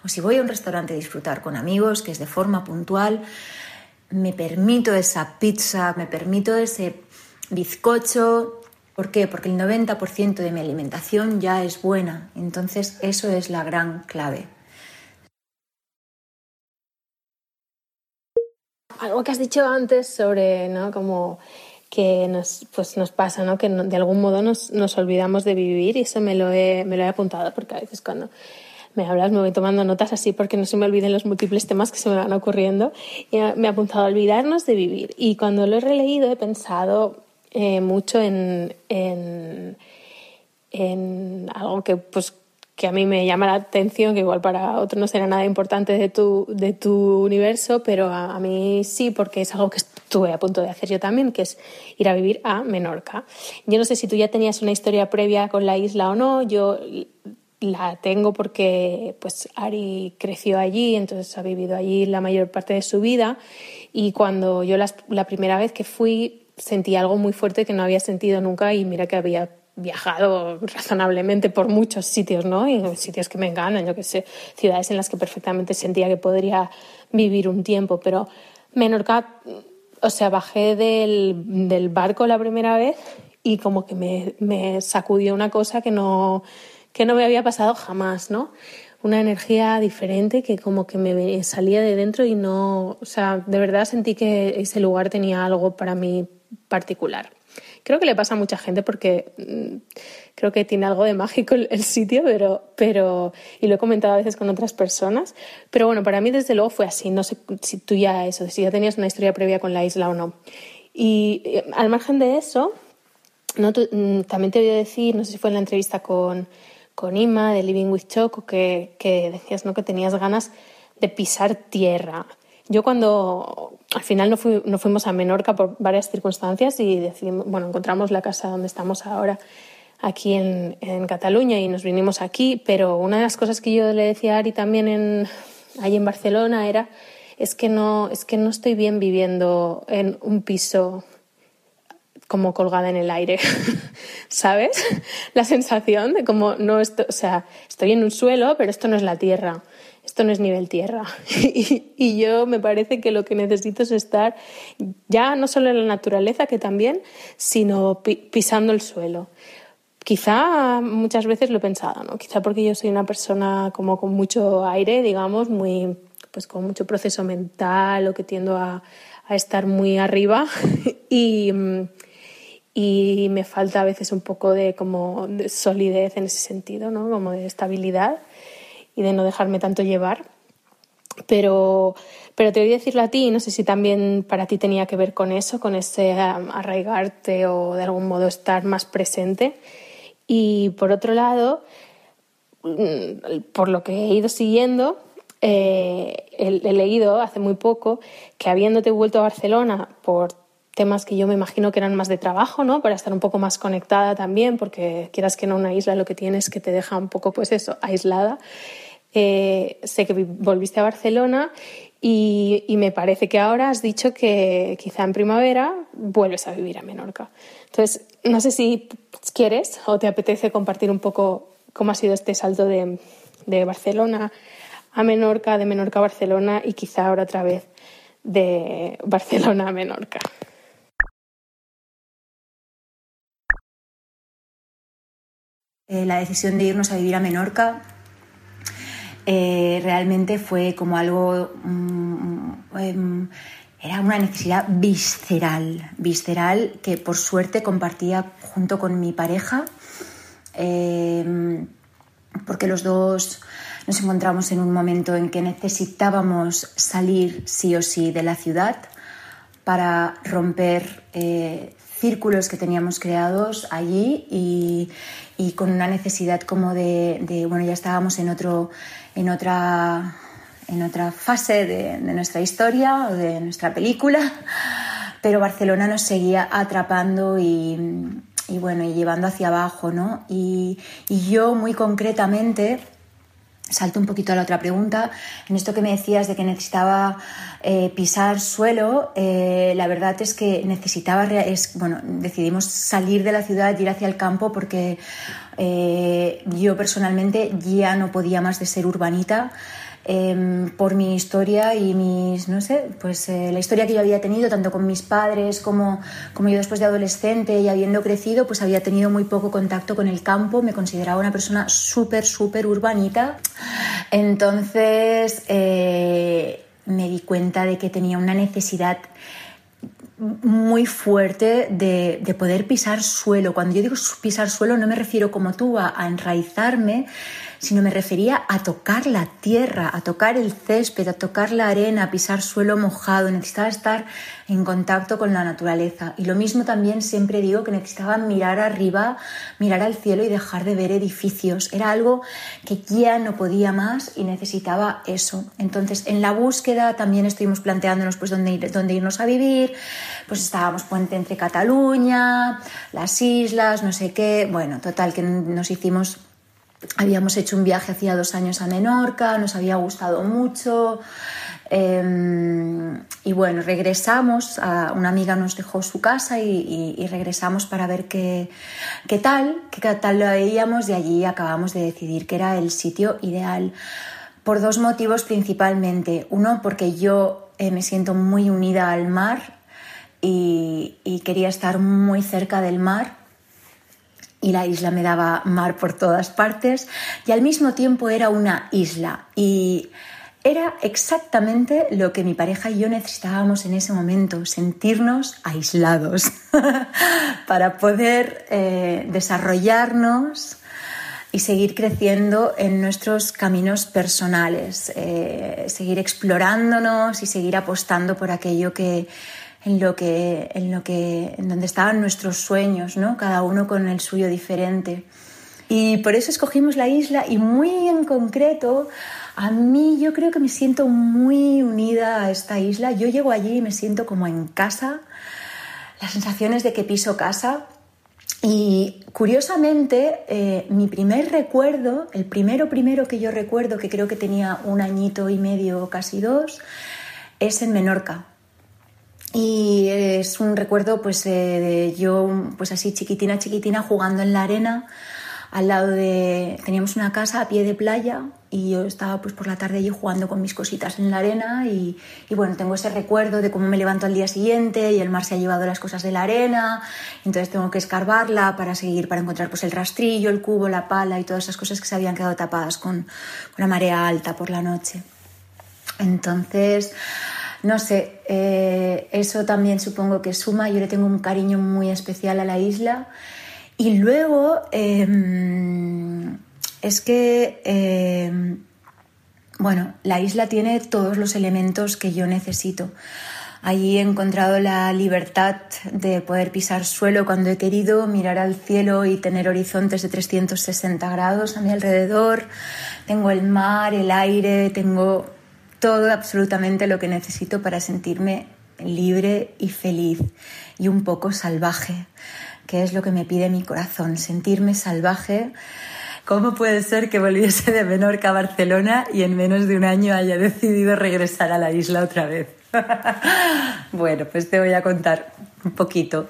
o si voy a un restaurante a disfrutar con amigos, que es de forma puntual, me permito esa pizza, me permito ese bizcocho. ¿Por qué? Porque el 90% de mi alimentación ya es buena. Entonces eso es la gran clave. Algo que has dicho antes sobre, ¿no? Como que nos, pues nos pasa, ¿no? Que de algún modo nos, nos olvidamos de vivir y eso me lo, he, me lo he apuntado porque a veces cuando me hablas me voy tomando notas así porque no se me olviden los múltiples temas que se me van ocurriendo y me ha apuntado a olvidarnos de vivir y cuando lo he releído he pensado eh, mucho en, en, en algo que pues que a mí me llama la atención, que igual para otros no será nada importante de tu, de tu universo, pero a, mí sí, porque es algo que estuve a punto de hacer yo también, que es ir a vivir a Menorca. Yo no sé si tú ya tenías una historia previa con la isla o no, yo la tengo porque pues Ari creció allí, entonces ha vivido allí la mayor parte de su vida y cuando yo la, la primera vez que fui sentí algo muy fuerte que no había sentido nunca y mira que había viajado razonablemente por muchos sitios, ¿no? Y sitios que me enganan, yo que sé, ciudades en las que perfectamente sentía que podría vivir un tiempo, pero Menorca, o sea, bajé del, del barco la primera vez y como que me, me, sacudió una cosa que no, que no me había pasado jamás, ¿no? Una energía diferente que como que me salía de dentro y no, o sea, de verdad sentí que ese lugar tenía algo para mí particular. Creo que le pasa a mucha gente porque mm, creo que tiene algo de mágico el, sitio, pero, pero, y lo he comentado a veces con otras personas, pero bueno, para mí desde luego fue así, no sé si tú ya eso, si ya tenías una historia previa con la isla o no. Y eh, al margen de eso, mm, también te voy a decir, no sé si fue en la entrevista con, con Ima de Living with Choco, que, que decías ¿no? que tenías ganas de pisar tierra. Yo cuando al final no, fuimos a Menorca por varias circunstancias y decidimos, bueno, encontramos la casa donde estamos ahora aquí en, Cataluña y nos vinimos aquí, pero una de las cosas que yo le decía a Ari también en, ahí en Barcelona era es que no, es que no estoy bien viviendo en un piso como colgada en el aire, ¿sabes? La sensación de como no estoy, o sea, estoy en un suelo, pero esto no es la tierra esto no es nivel tierra. y, yo me parece que lo que necesito es estar ya no solo en la naturaleza, que también, sino pisando el suelo. Quizá muchas veces lo he pensado, ¿no? Quizá porque yo soy una persona como con mucho aire, digamos, muy, pues con mucho proceso mental o que tiendo a, estar muy arriba y, me falta a veces un poco de como de solidez en ese sentido, ¿no? Como de estabilidad y de no dejarme tanto llevar. Pero, pero te voy a decirlo a ti, no sé si también para ti tenía que ver con eso, con ese um, arraigarte o de algún modo estar más presente. Y por otro lado, mm, por lo que he ido siguiendo, eh, he, leído hace muy poco que habiéndote vuelto a Barcelona por temas que yo me imagino que eran más de trabajo, ¿no? Para estar un poco más conectada también, porque quieras que no una isla lo que tienes que te deja un poco, pues eso, aislada. Eh, sé que volviste a Barcelona y, me parece que ahora has dicho que quizá en primavera vuelves a vivir a Menorca. Entonces, no sé si quieres o te apetece compartir un poco cómo ha sido este salto de, Barcelona a Menorca, de Menorca a Barcelona y quizá ahora otra vez de Barcelona a Menorca. Eh, la decisión de irnos a vivir a Menorca eh, realmente fue como algo, mm, em, era una necesidad visceral, visceral que por suerte compartía junto con mi pareja, em, porque los dos nos encontramos en un momento en que necesitábamos salir sí o sí de la ciudad para romper eh, círculos que teníamos creados allí y, con una necesidad como de, de, bueno, ya estábamos en otro, en otra, en otra fase de, nuestra historia o de nuestra película, pero Barcelona nos seguía atrapando y, bueno, y llevando hacia abajo, ¿no? Y, yo muy concretamente, salto un poquito a la otra pregunta, en esto que me decías de que necesitaba eh, pisar suelo, eh, la verdad es que necesitaba, es, bueno, decidimos salir de la ciudad y ir hacia el campo porque eh, yo personalmente ya no podía más de ser urbanita. Em, por mi historia y mis, no sé, pues eh, la historia que yo había tenido, tanto con mis padres como, como yo después de adolescente y habiendo crecido, pues había tenido muy poco contacto con el campo, me consideraba una persona súper, súper urbanita. Entonces, eh, me di cuenta de que tenía una necesidad muy fuerte de, poder pisar suelo. Cuando yo digo pisar suelo no me refiero como tú a enraizarme, sino me refería a tocar la tierra, a tocar el césped, a tocar la arena, a pisar suelo mojado. Necesitaba estar en contacto con la naturaleza. Y lo mismo también siempre digo que necesitaba mirar arriba, mirar al cielo y dejar de ver edificios. Era algo que ya no podía más y necesitaba eso. Entonces, en la búsqueda también estuvimos planteándonos pues dónde, dónde irnos a vivir. Pues estábamos puente entre Cataluña, las islas, no sé qué. Bueno, total, que nos hicimos Habíamos hecho un viaje hacía dos años a Menorca, nos había gustado mucho. Em, y bueno, regresamos, una amiga nos dejó su casa y, regresamos para ver qué, qué, tal, qué tal lo veíamos y allí acabamos de decidir que era el sitio ideal por dos motivos principalmente. Uno, porque yo eh, me siento muy unida al mar y quería estar muy cerca del mar y la isla me daba mar por todas partes y al mismo tiempo era una isla y era exactamente lo que mi pareja y yo necesitábamos en ese momento, sentirnos aislados para poder eh, desarrollarnos y seguir creciendo en nuestros caminos personales, eh, seguir explorándonos y seguir apostando por aquello que, en lo que, en lo que, en donde estaban nuestros sueños, ¿no? Cada uno con el suyo diferente. Y por eso escogimos la isla y muy en concreto, a mí yo creo que me siento muy unida a esta isla. Yo llego allí y me siento como en casa, las sensaciones de que piso casa. Y curiosamente, eh, mi primer recuerdo, el primero primero que yo recuerdo, que creo que tenía un añito y medio, casi dos, es en Menorca. Y es un recuerdo pues eh, de yo pues así chiquitina chiquitina jugando en la arena al lado de teníamos una casa a pie de playa y yo estaba pues por la tarde allí jugando con mis cositas en la arena y, bueno tengo ese recuerdo de cómo me levanto al día siguiente y el mar se ha llevado las cosas de la arena entonces tengo que escarbarla para seguir para encontrar pues el rastrillo el cubo la pala y todas esas cosas que se habían quedado tapadas con, con la marea alta por la noche. Entonces no sé, eh, eso también supongo que suma. Yo le tengo un cariño muy especial a la isla. Y luego em, es que, em, bueno, la isla tiene todos los elementos que yo necesito. Allí he encontrado la libertad de poder pisar suelo cuando he querido, mirar al cielo y tener horizontes de 360 grados a mi alrededor. Tengo el mar, el aire, tengo todo absolutamente lo que necesito para sentirme libre y feliz y un poco salvaje, que es lo que me pide mi corazón, sentirme salvaje. ¿Cómo puede ser que volviese de Menorca a Barcelona y en menos de un año haya decidido regresar a la isla otra vez? bueno, pues te voy a contar un poquito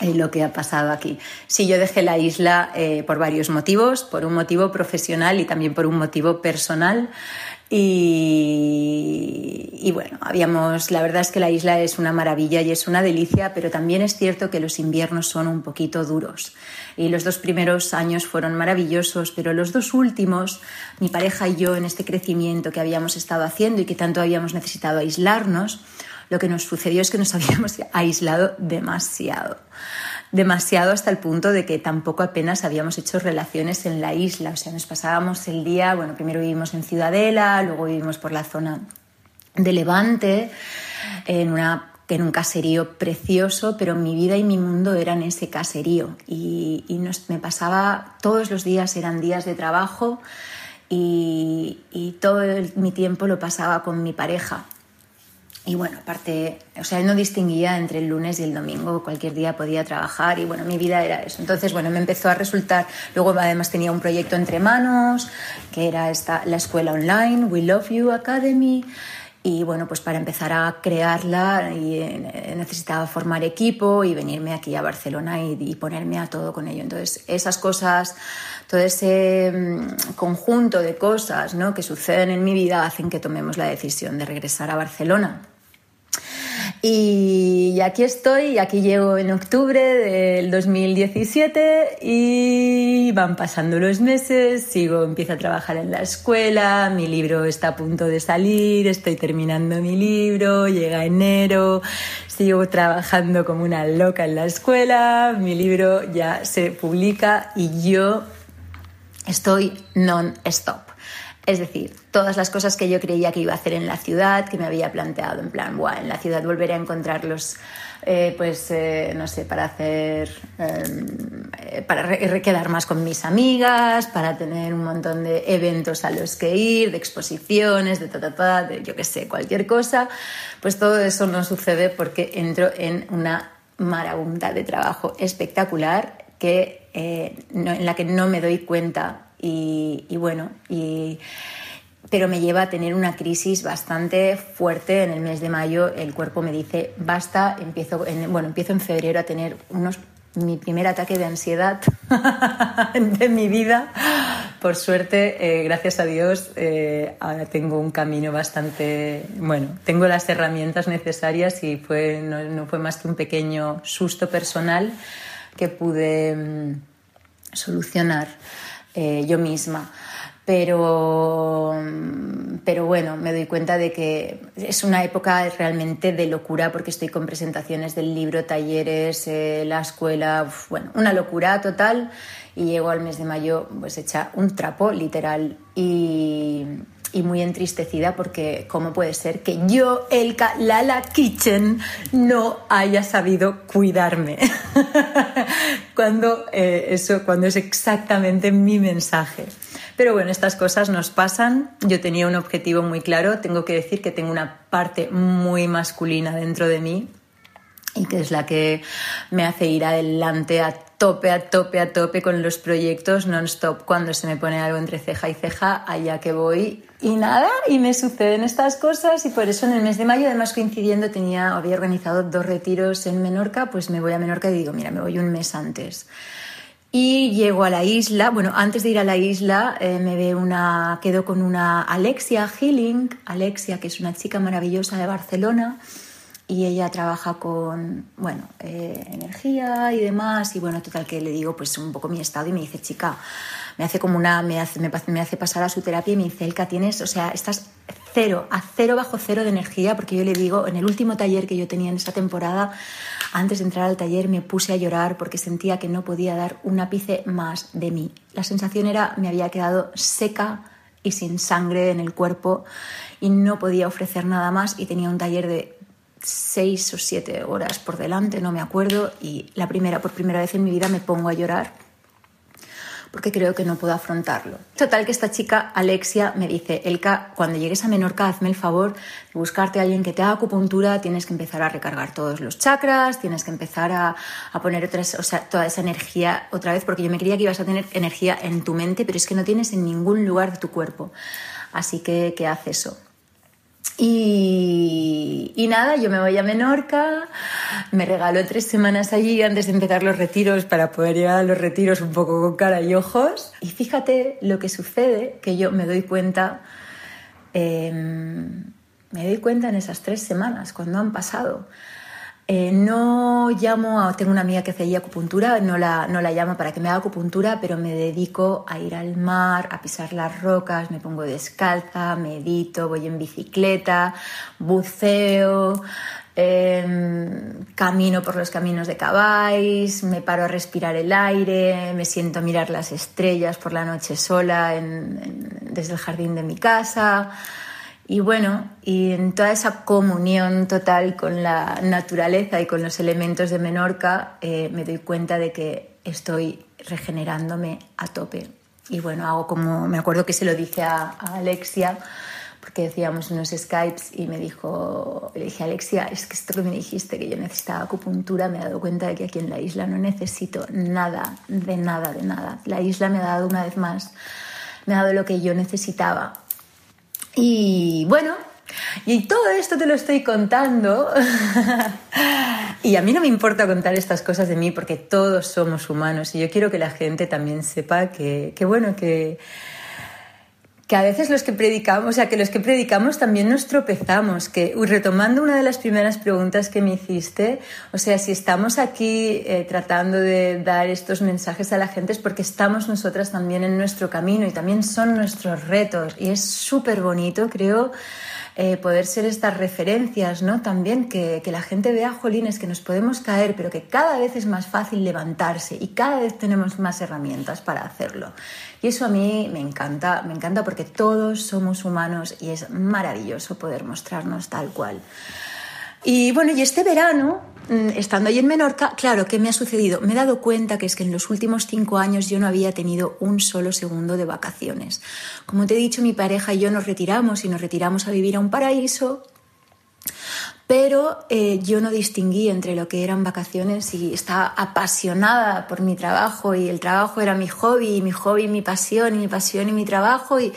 eh, lo que ha pasado aquí. Sí, yo dejé la isla eh, por varios motivos, por un motivo profesional y también por un motivo personal. Y, bueno, habíamos, la verdad es que la isla es una maravilla y es una delicia, pero también es cierto que los inviernos son un poquito duros. Y los dos primeros años fueron maravillosos, pero los dos últimos, mi pareja y yo, en este crecimiento que habíamos estado haciendo y que tanto habíamos necesitado aislarnos, lo que nos sucedió es que nos habíamos aislado demasiado demasiado hasta el punto de que tampoco apenas habíamos hecho relaciones en la isla. O sea, nos pasábamos el día, bueno, primero vivimos en Ciudadela, luego vivimos por la zona de Levante, en, una, en un caserío precioso, pero mi vida y mi mundo eran ese caserío. Y, me pasaba, todos los días eran días de trabajo y todo mi tiempo lo pasaba con mi pareja. Y bueno, aparte, o sea, él no distinguía entre el lunes y el domingo, cualquier día podía trabajar y bueno, mi vida era eso. Entonces, bueno, me empezó a resultar, luego además tenía un proyecto entre manos, que era esta, la escuela online, We Love You Academy, y bueno, pues para empezar a crearla y, eh, necesitaba formar equipo y venirme aquí a Barcelona y, y, ponerme a todo con ello. Entonces, esas cosas, todo ese mm, conjunto de cosas ¿no? que suceden en mi vida hacen que tomemos la decisión de regresar a Barcelona. Y aquí estoy, aquí llego en octubre del 2017 y van pasando los meses, sigo, empiezo a trabajar en la escuela, mi libro está a punto de salir, estoy terminando mi libro, llega enero, sigo trabajando como una loca en la escuela, mi libro ya se publica y yo estoy non-stop. Es decir, todas las cosas que yo creía que iba a hacer en la ciudad, que me había planteado en plan, Buah, en la ciudad volveré a encontrarlos, eh, pues, eh, no sé, para hacer, em, eh, para quedar más con mis amigas, para tener un montón de eventos a los que ir, de exposiciones, de ta, ta, ta, de yo qué sé, cualquier cosa, pues todo eso no sucede porque entro en una marabunta de trabajo espectacular que, en la que no me doy cuenta y, bueno, y, pero me lleva a tener una crisis bastante fuerte en el mes de mayo. El cuerpo me dice, basta, empiezo en, bueno, empiezo en febrero a tener unos, mi primer ataque de ansiedad de mi vida. Por suerte, eh, gracias a Dios, eh, ahora tengo un camino bastante, bueno, tengo las herramientas necesarias y fue, no, no fue más que un pequeño susto personal que pude mm, solucionar. Eh, yo misma. Pero, pero bueno, me doy cuenta de que es una época realmente de locura porque estoy con presentaciones del libro, talleres, eh, la escuela, bueno, una locura total y llego al mes de mayo pues hecha un trapo literal y, y muy entristecida porque cómo puede ser que yo, Elka Lala Kitchen, no haya sabido cuidarme. cuando, eh, eso, cuando es exactamente mi mensaje. Pero bueno, estas cosas nos pasan. Yo tenía un objetivo muy claro. Tengo que decir que tengo una parte muy masculina dentro de mí y que es la que me hace ir adelante a tope, a tope, a tope con los proyectos non-stop. Cuando se me pone algo entre ceja y ceja, allá que voy. Y nada, y me suceden estas cosas y por eso en el mes de mayo, además coincidiendo, tenía, había organizado dos retiros en Menorca, pues me voy a Menorca y digo, mira, me voy un mes antes. Y llego a la isla, bueno, antes de ir a la isla eh, me ve una, quedo con una Alexia Healing, Alexia, que es una chica maravillosa de Barcelona, y ella trabaja con, bueno, eh, energía y demás, y bueno, total que le digo pues un poco mi estado y me dice, chica, me hace como una, me hace, me, hace pasar a su terapia y me dice, tienes, o sea, estás cero, a cero bajo cero de energía, porque yo le digo, en el último taller que yo tenía en esa temporada, antes de entrar al taller me puse a llorar porque sentía que no podía dar un ápice más de mí. La sensación era, me había quedado seca y sin sangre en el cuerpo y no podía ofrecer nada más y tenía un taller de seis o siete horas por delante, no me acuerdo, y la primera, por primera vez en mi vida me pongo a llorar porque creo que no puedo afrontarlo. Total que esta chica, Alexia, me dice, Elka, cuando llegues a Menorca, hazme el favor de buscarte a alguien que te haga acupuntura, tienes que empezar a recargar todos los chakras, tienes que empezar a, a poner otras, o sea, toda esa energía otra vez, porque yo me creía que ibas a tener energía en tu mente, pero es que no tienes en ningún lugar de tu cuerpo. Así que, ¿qué hace eso? Y, nada, yo me voy a Menorca, me regalo tres semanas allí antes de empezar los retiros para poder llegar a los retiros un poco con cara y ojos. Y fíjate lo que sucede, que yo me doy cuenta, em, me doy cuenta en esas tres semanas, cuando han pasado. Eh, no llamo tengo una amiga que hace acupuntura, no la, no la llamo para que me haga acupuntura, pero me dedico a ir al mar, a pisar las rocas, me pongo descalza, medito, voy en bicicleta, buceo, em, camino por los caminos de Cabáis, me paro a respirar el aire, me siento a mirar las estrellas por la noche sola desde el jardín de mi casa. Y bueno, y en toda esa comunión total con la naturaleza y con los elementos de Menorca, eh, me doy cuenta de que estoy regenerándome a tope. Y bueno, hago como, me acuerdo que se lo dije a, Alexia, porque decíamos unos Skypes y me dijo, le dije, Alexia, es que esto que me dijiste, que yo necesitaba acupuntura, me he dado cuenta de que aquí en la isla no necesito nada, de nada, de nada. La isla me ha dado una vez más, me ha dado lo que yo necesitaba y bueno, y todo esto te lo estoy contando. y a mí no me importa contar estas cosas de mí porque todos somos humanos y yo quiero que la gente también sepa que, bueno, que, que a veces los que predicamos, o sea, que los que predicamos también nos tropezamos, que retomando una de las primeras preguntas que me hiciste, o sea, si estamos aquí eh, tratando de dar estos mensajes a la gente es porque estamos nosotras también en nuestro camino y también son nuestros retos y es súper bonito, creo. Eh, poder ser estas referencias, ¿no? También que, que, la gente vea, jolines, que nos podemos caer, pero que cada vez es más fácil levantarse y cada vez tenemos más herramientas para hacerlo. Y eso a mí me encanta, me encanta porque todos somos humanos y es maravilloso poder mostrarnos tal cual. Y bueno, y este verano, mm, estando ahí en Menorca, claro, ¿qué me ha sucedido? Me he dado cuenta que es que en los últimos cinco años yo no había tenido un solo segundo de vacaciones. Como te he dicho, mi pareja y yo nos retiramos y nos retiramos a vivir a un paraíso, pero eh, yo no distinguí entre lo que eran vacaciones y estaba apasionada por mi trabajo y el trabajo era mi hobby y mi hobby mi pasión y mi pasión y mi trabajo y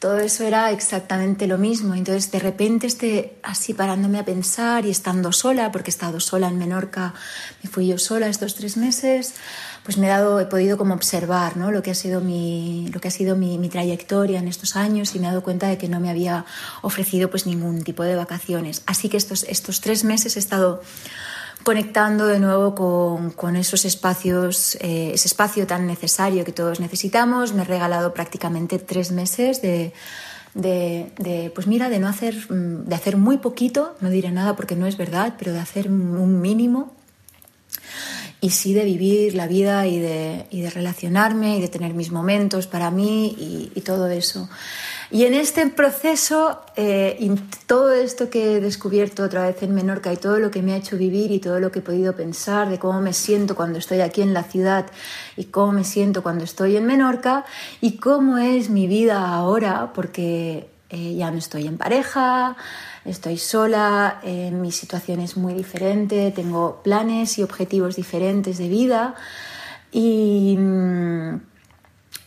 todo eso era exactamente lo mismo. Entonces de repente esté así parándome a pensar y estando sola, porque he estado sola en Menorca, me fui yo sola estos tres meses, pues me he, dado, he podido como observar ¿no? lo que ha sido, mi, lo que ha sido mi, mi, trayectoria en estos años y me he dado cuenta de que no me había ofrecido pues ningún tipo de vacaciones. Así que estos, estos tres meses he estado conectando de nuevo con, con esos espacios, eh, ese espacio tan necesario que todos necesitamos. Me he regalado prácticamente tres meses de, de, pues mira, de no hacer, de hacer muy poquito, no diré nada porque no es verdad, pero de hacer un mínimo y sí de vivir la vida y de, y de relacionarme y de tener mis momentos para mí y todo eso. Y en este proceso, eh, todo esto que he descubierto otra vez en Menorca y todo lo que me ha hecho vivir y todo lo que he podido pensar de cómo me siento cuando estoy aquí en la ciudad y cómo me siento cuando estoy en Menorca y cómo es mi vida ahora, porque eh, ya no estoy en pareja, estoy sola, eh, mi situación es muy diferente, tengo planes y objetivos diferentes de vida y,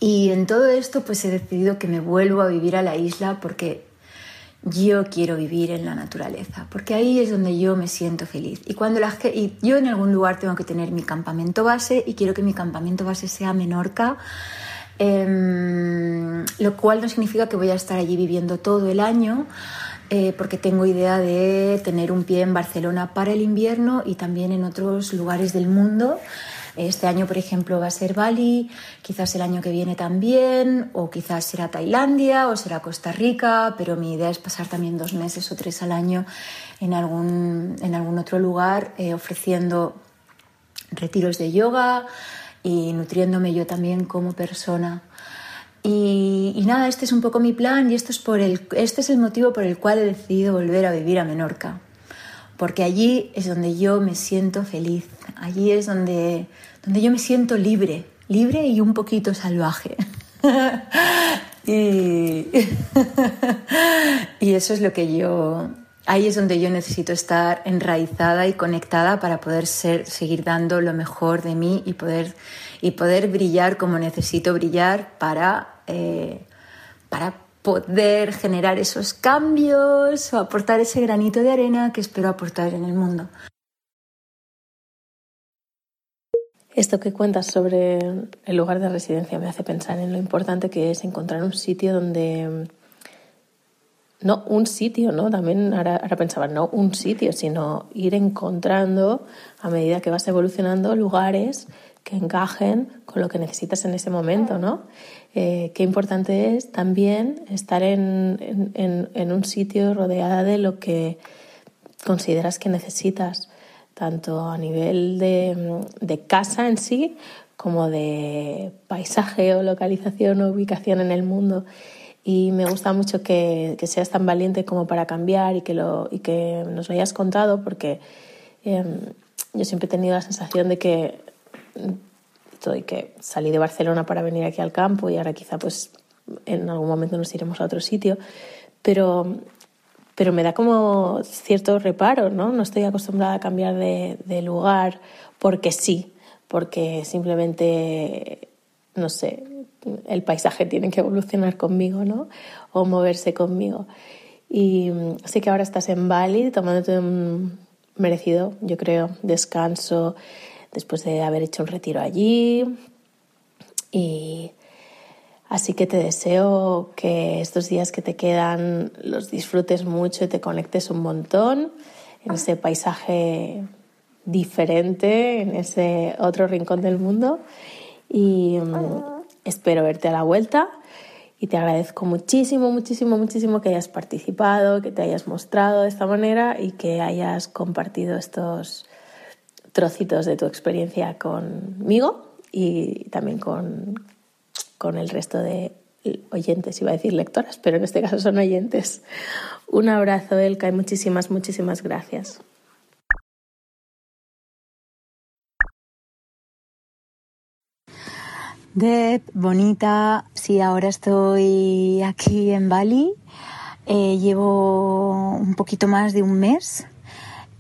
y en todo esto pues he decidido que me vuelvo a vivir a la isla porque yo quiero vivir en la naturaleza, porque ahí es donde yo me siento feliz. Y cuando la, y yo en algún lugar tengo que tener mi campamento base y quiero que mi campamento base sea Menorca, eh, lo cual no significa que voy a estar allí viviendo todo el año, eh, porque tengo idea de tener un pie en Barcelona para el invierno y también en otros lugares del mundo. Este año, por ejemplo, va a ser Bali, quizás el año que viene también, o quizás será Tailandia o será Costa Rica, pero mi idea es pasar también dos meses o tres al año en algún, en algún otro lugar eh, ofreciendo retiros de yoga y nutriéndome yo también como persona. Y, nada, este es un poco mi plan y esto es por el, este es el motivo por el cual he decidido volver a vivir a Menorca. Porque allí es donde yo me siento feliz, allí es donde, donde yo me siento libre, libre y un poquito salvaje. y, eso es lo que yo, ahí es donde yo necesito estar enraizada y conectada para poder ser, seguir dando lo mejor de mí y poder, y poder brillar como necesito brillar para eh, para poder generar esos cambios o aportar ese granito de arena que espero aportar en el mundo. Esto que cuentas sobre el lugar de residencia me hace pensar en lo importante que es encontrar un sitio donde no un sitio, ¿no? También ahora, ahora, pensaba, no un sitio, sino ir encontrando a medida que vas evolucionando lugares que encajen con lo que necesitas en ese momento, ¿no? Eh, qué importante es también estar en, en, un sitio rodeada de lo que consideras que necesitas, tanto a nivel de, de casa en sí como de paisaje o localización o ubicación en el mundo. Y me gusta mucho que, que, seas tan valiente como para cambiar y que, lo, y que nos lo hayas contado, porque em, yo siempre he tenido la sensación de que y que salí de Barcelona para venir aquí al campo y ahora quizá pues en algún momento nos iremos a otro sitio, pero, pero me da como cierto reparo, ¿no? No estoy acostumbrada a cambiar de, de lugar porque sí, porque simplemente, no sé, el paisaje tiene que evolucionar conmigo, ¿no? O moverse conmigo. Y sé que ahora estás en Bali tomándote un merecido, yo creo, descanso, después de haber hecho un retiro allí. Y Así que te deseo que estos días que te quedan los disfrutes mucho y te conectes un montón en ese paisaje diferente, en ese otro rincón del mundo. Y mm, espero verte a la vuelta y te agradezco muchísimo, muchísimo, muchísimo que hayas participado, que te hayas mostrado de esta manera y que hayas compartido estos trocitos de tu experiencia conmigo y también con, con el resto de oyentes, iba a decir lectoras, pero en este caso son oyentes. Un abrazo, Elka, y muchísimas, muchísimas gracias. Deb, bonita, sí, ahora estoy aquí en Bali. Eh, llevo un poquito más de un mes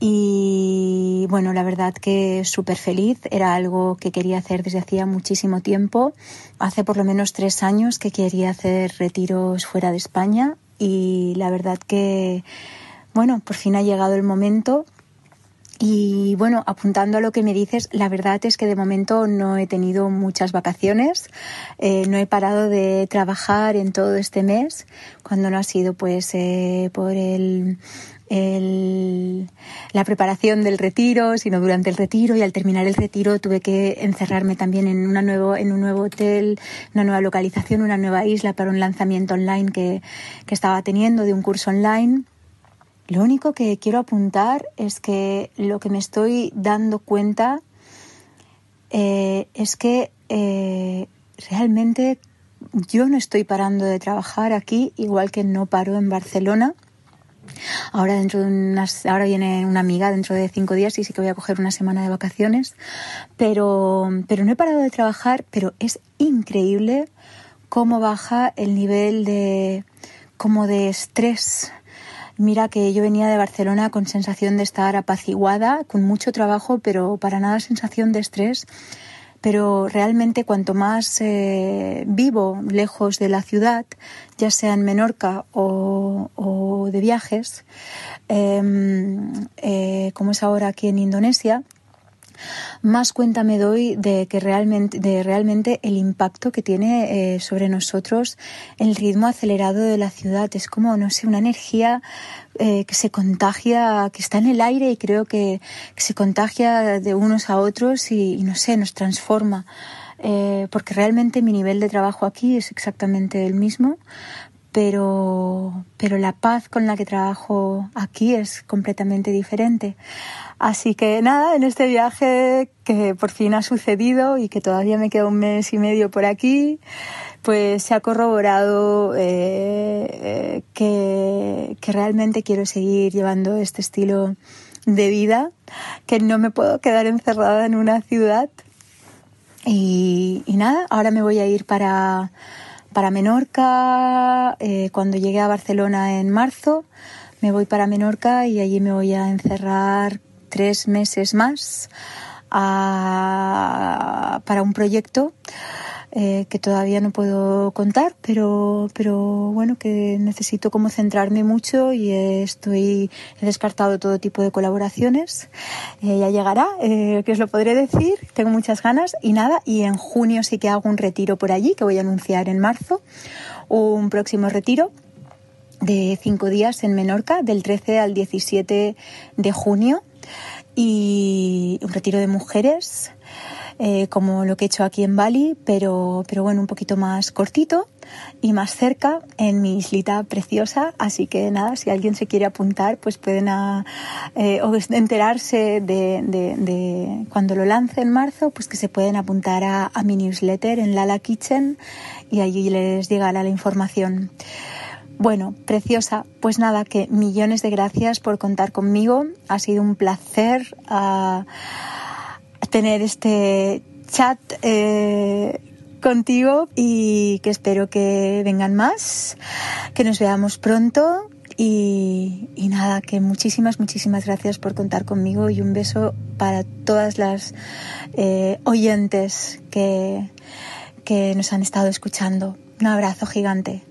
y bueno, la verdad que súper feliz. Era algo que quería hacer desde hacía muchísimo tiempo. Hace por lo menos tres años que quería hacer retiros fuera de España y la verdad que bueno, por fin ha llegado el momento y bueno, apuntando a lo que me dices, la verdad es que de momento no he tenido muchas vacaciones, eh, no he parado de trabajar en todo este mes, cuando no ha sido pues eh, por el, la preparación del retiro, sino durante el retiro y al terminar el retiro tuve que encerrarme también en, una nuevo, en un nuevo hotel, una nueva localización, una nueva isla para un lanzamiento online que, que estaba teniendo de un curso online. Lo único que quiero apuntar es que lo que me estoy dando cuenta eh, es que eh, realmente yo no estoy parando de trabajar aquí, igual que no paro en Barcelona. Ahora dentro de unas, ahora viene una amiga dentro de cinco días y sí que voy a coger una semana de vacaciones, pero, pero no he parado de trabajar, pero es increíble cómo baja el nivel de como de estrés Mira que yo venía de Barcelona con sensación de estar apaciguada, con mucho trabajo, pero para nada sensación de estrés. Pero realmente cuanto más eh, vivo lejos de la ciudad, ya sea en Menorca o, de viajes, em, eh, como es ahora aquí en Indonesia, más cuenta me doy de que realmente, de realmente el impacto que tiene eh, sobre nosotros el ritmo acelerado de la ciudad. Es como, no sé, una energía eh, que se contagia, que está en el aire y creo que, se contagia de unos a otros y, no sé, nos transforma. Eh, porque realmente mi nivel de trabajo aquí es exactamente el mismo, pero, pero la paz con la que trabajo aquí es completamente diferente. Así que nada, en este viaje que por fin ha sucedido y que todavía me queda un mes y medio por aquí, pues se ha corroborado eh, eh, que, realmente quiero seguir llevando este estilo de vida, que no me puedo quedar encerrada en una ciudad. Y nada, ahora me voy a ir para, para Menorca eh, cuando llegué a Barcelona en marzo. Me voy para Menorca y allí me voy a encerrar tres meses más para un proyecto eh, que todavía no puedo contar, pero, pero bueno, que necesito como centrarme mucho y estoy, he descartado todo tipo de colaboraciones. Eh, ya llegará, eh, que os lo podré decir, tengo muchas ganas y nada, y en junio sí que hago un retiro por allí, que voy a anunciar en marzo, un próximo retiro de cinco días en Menorca, del 13 al 17 de junio y un retiro de mujeres eh, como lo que he hecho aquí en Bali, pero, pero bueno, un poquito más cortito y más cerca en mi islita preciosa. Así que nada, si alguien se quiere apuntar, pues pueden a, eh, o enterarse de, de, cuando lo lance en marzo, pues que se pueden apuntar a, mi newsletter en Lala Kitchen y allí les llegará la información. Bueno, preciosa. Pues nada, que millones de gracias por contar conmigo. Ha sido un placer uh, tener este chat eh, contigo y que espero que vengan más, que nos veamos pronto. Y, nada, que muchísimas, muchísimas gracias por contar conmigo y un beso para todas las eh, oyentes que, que nos han estado escuchando. Un abrazo gigante.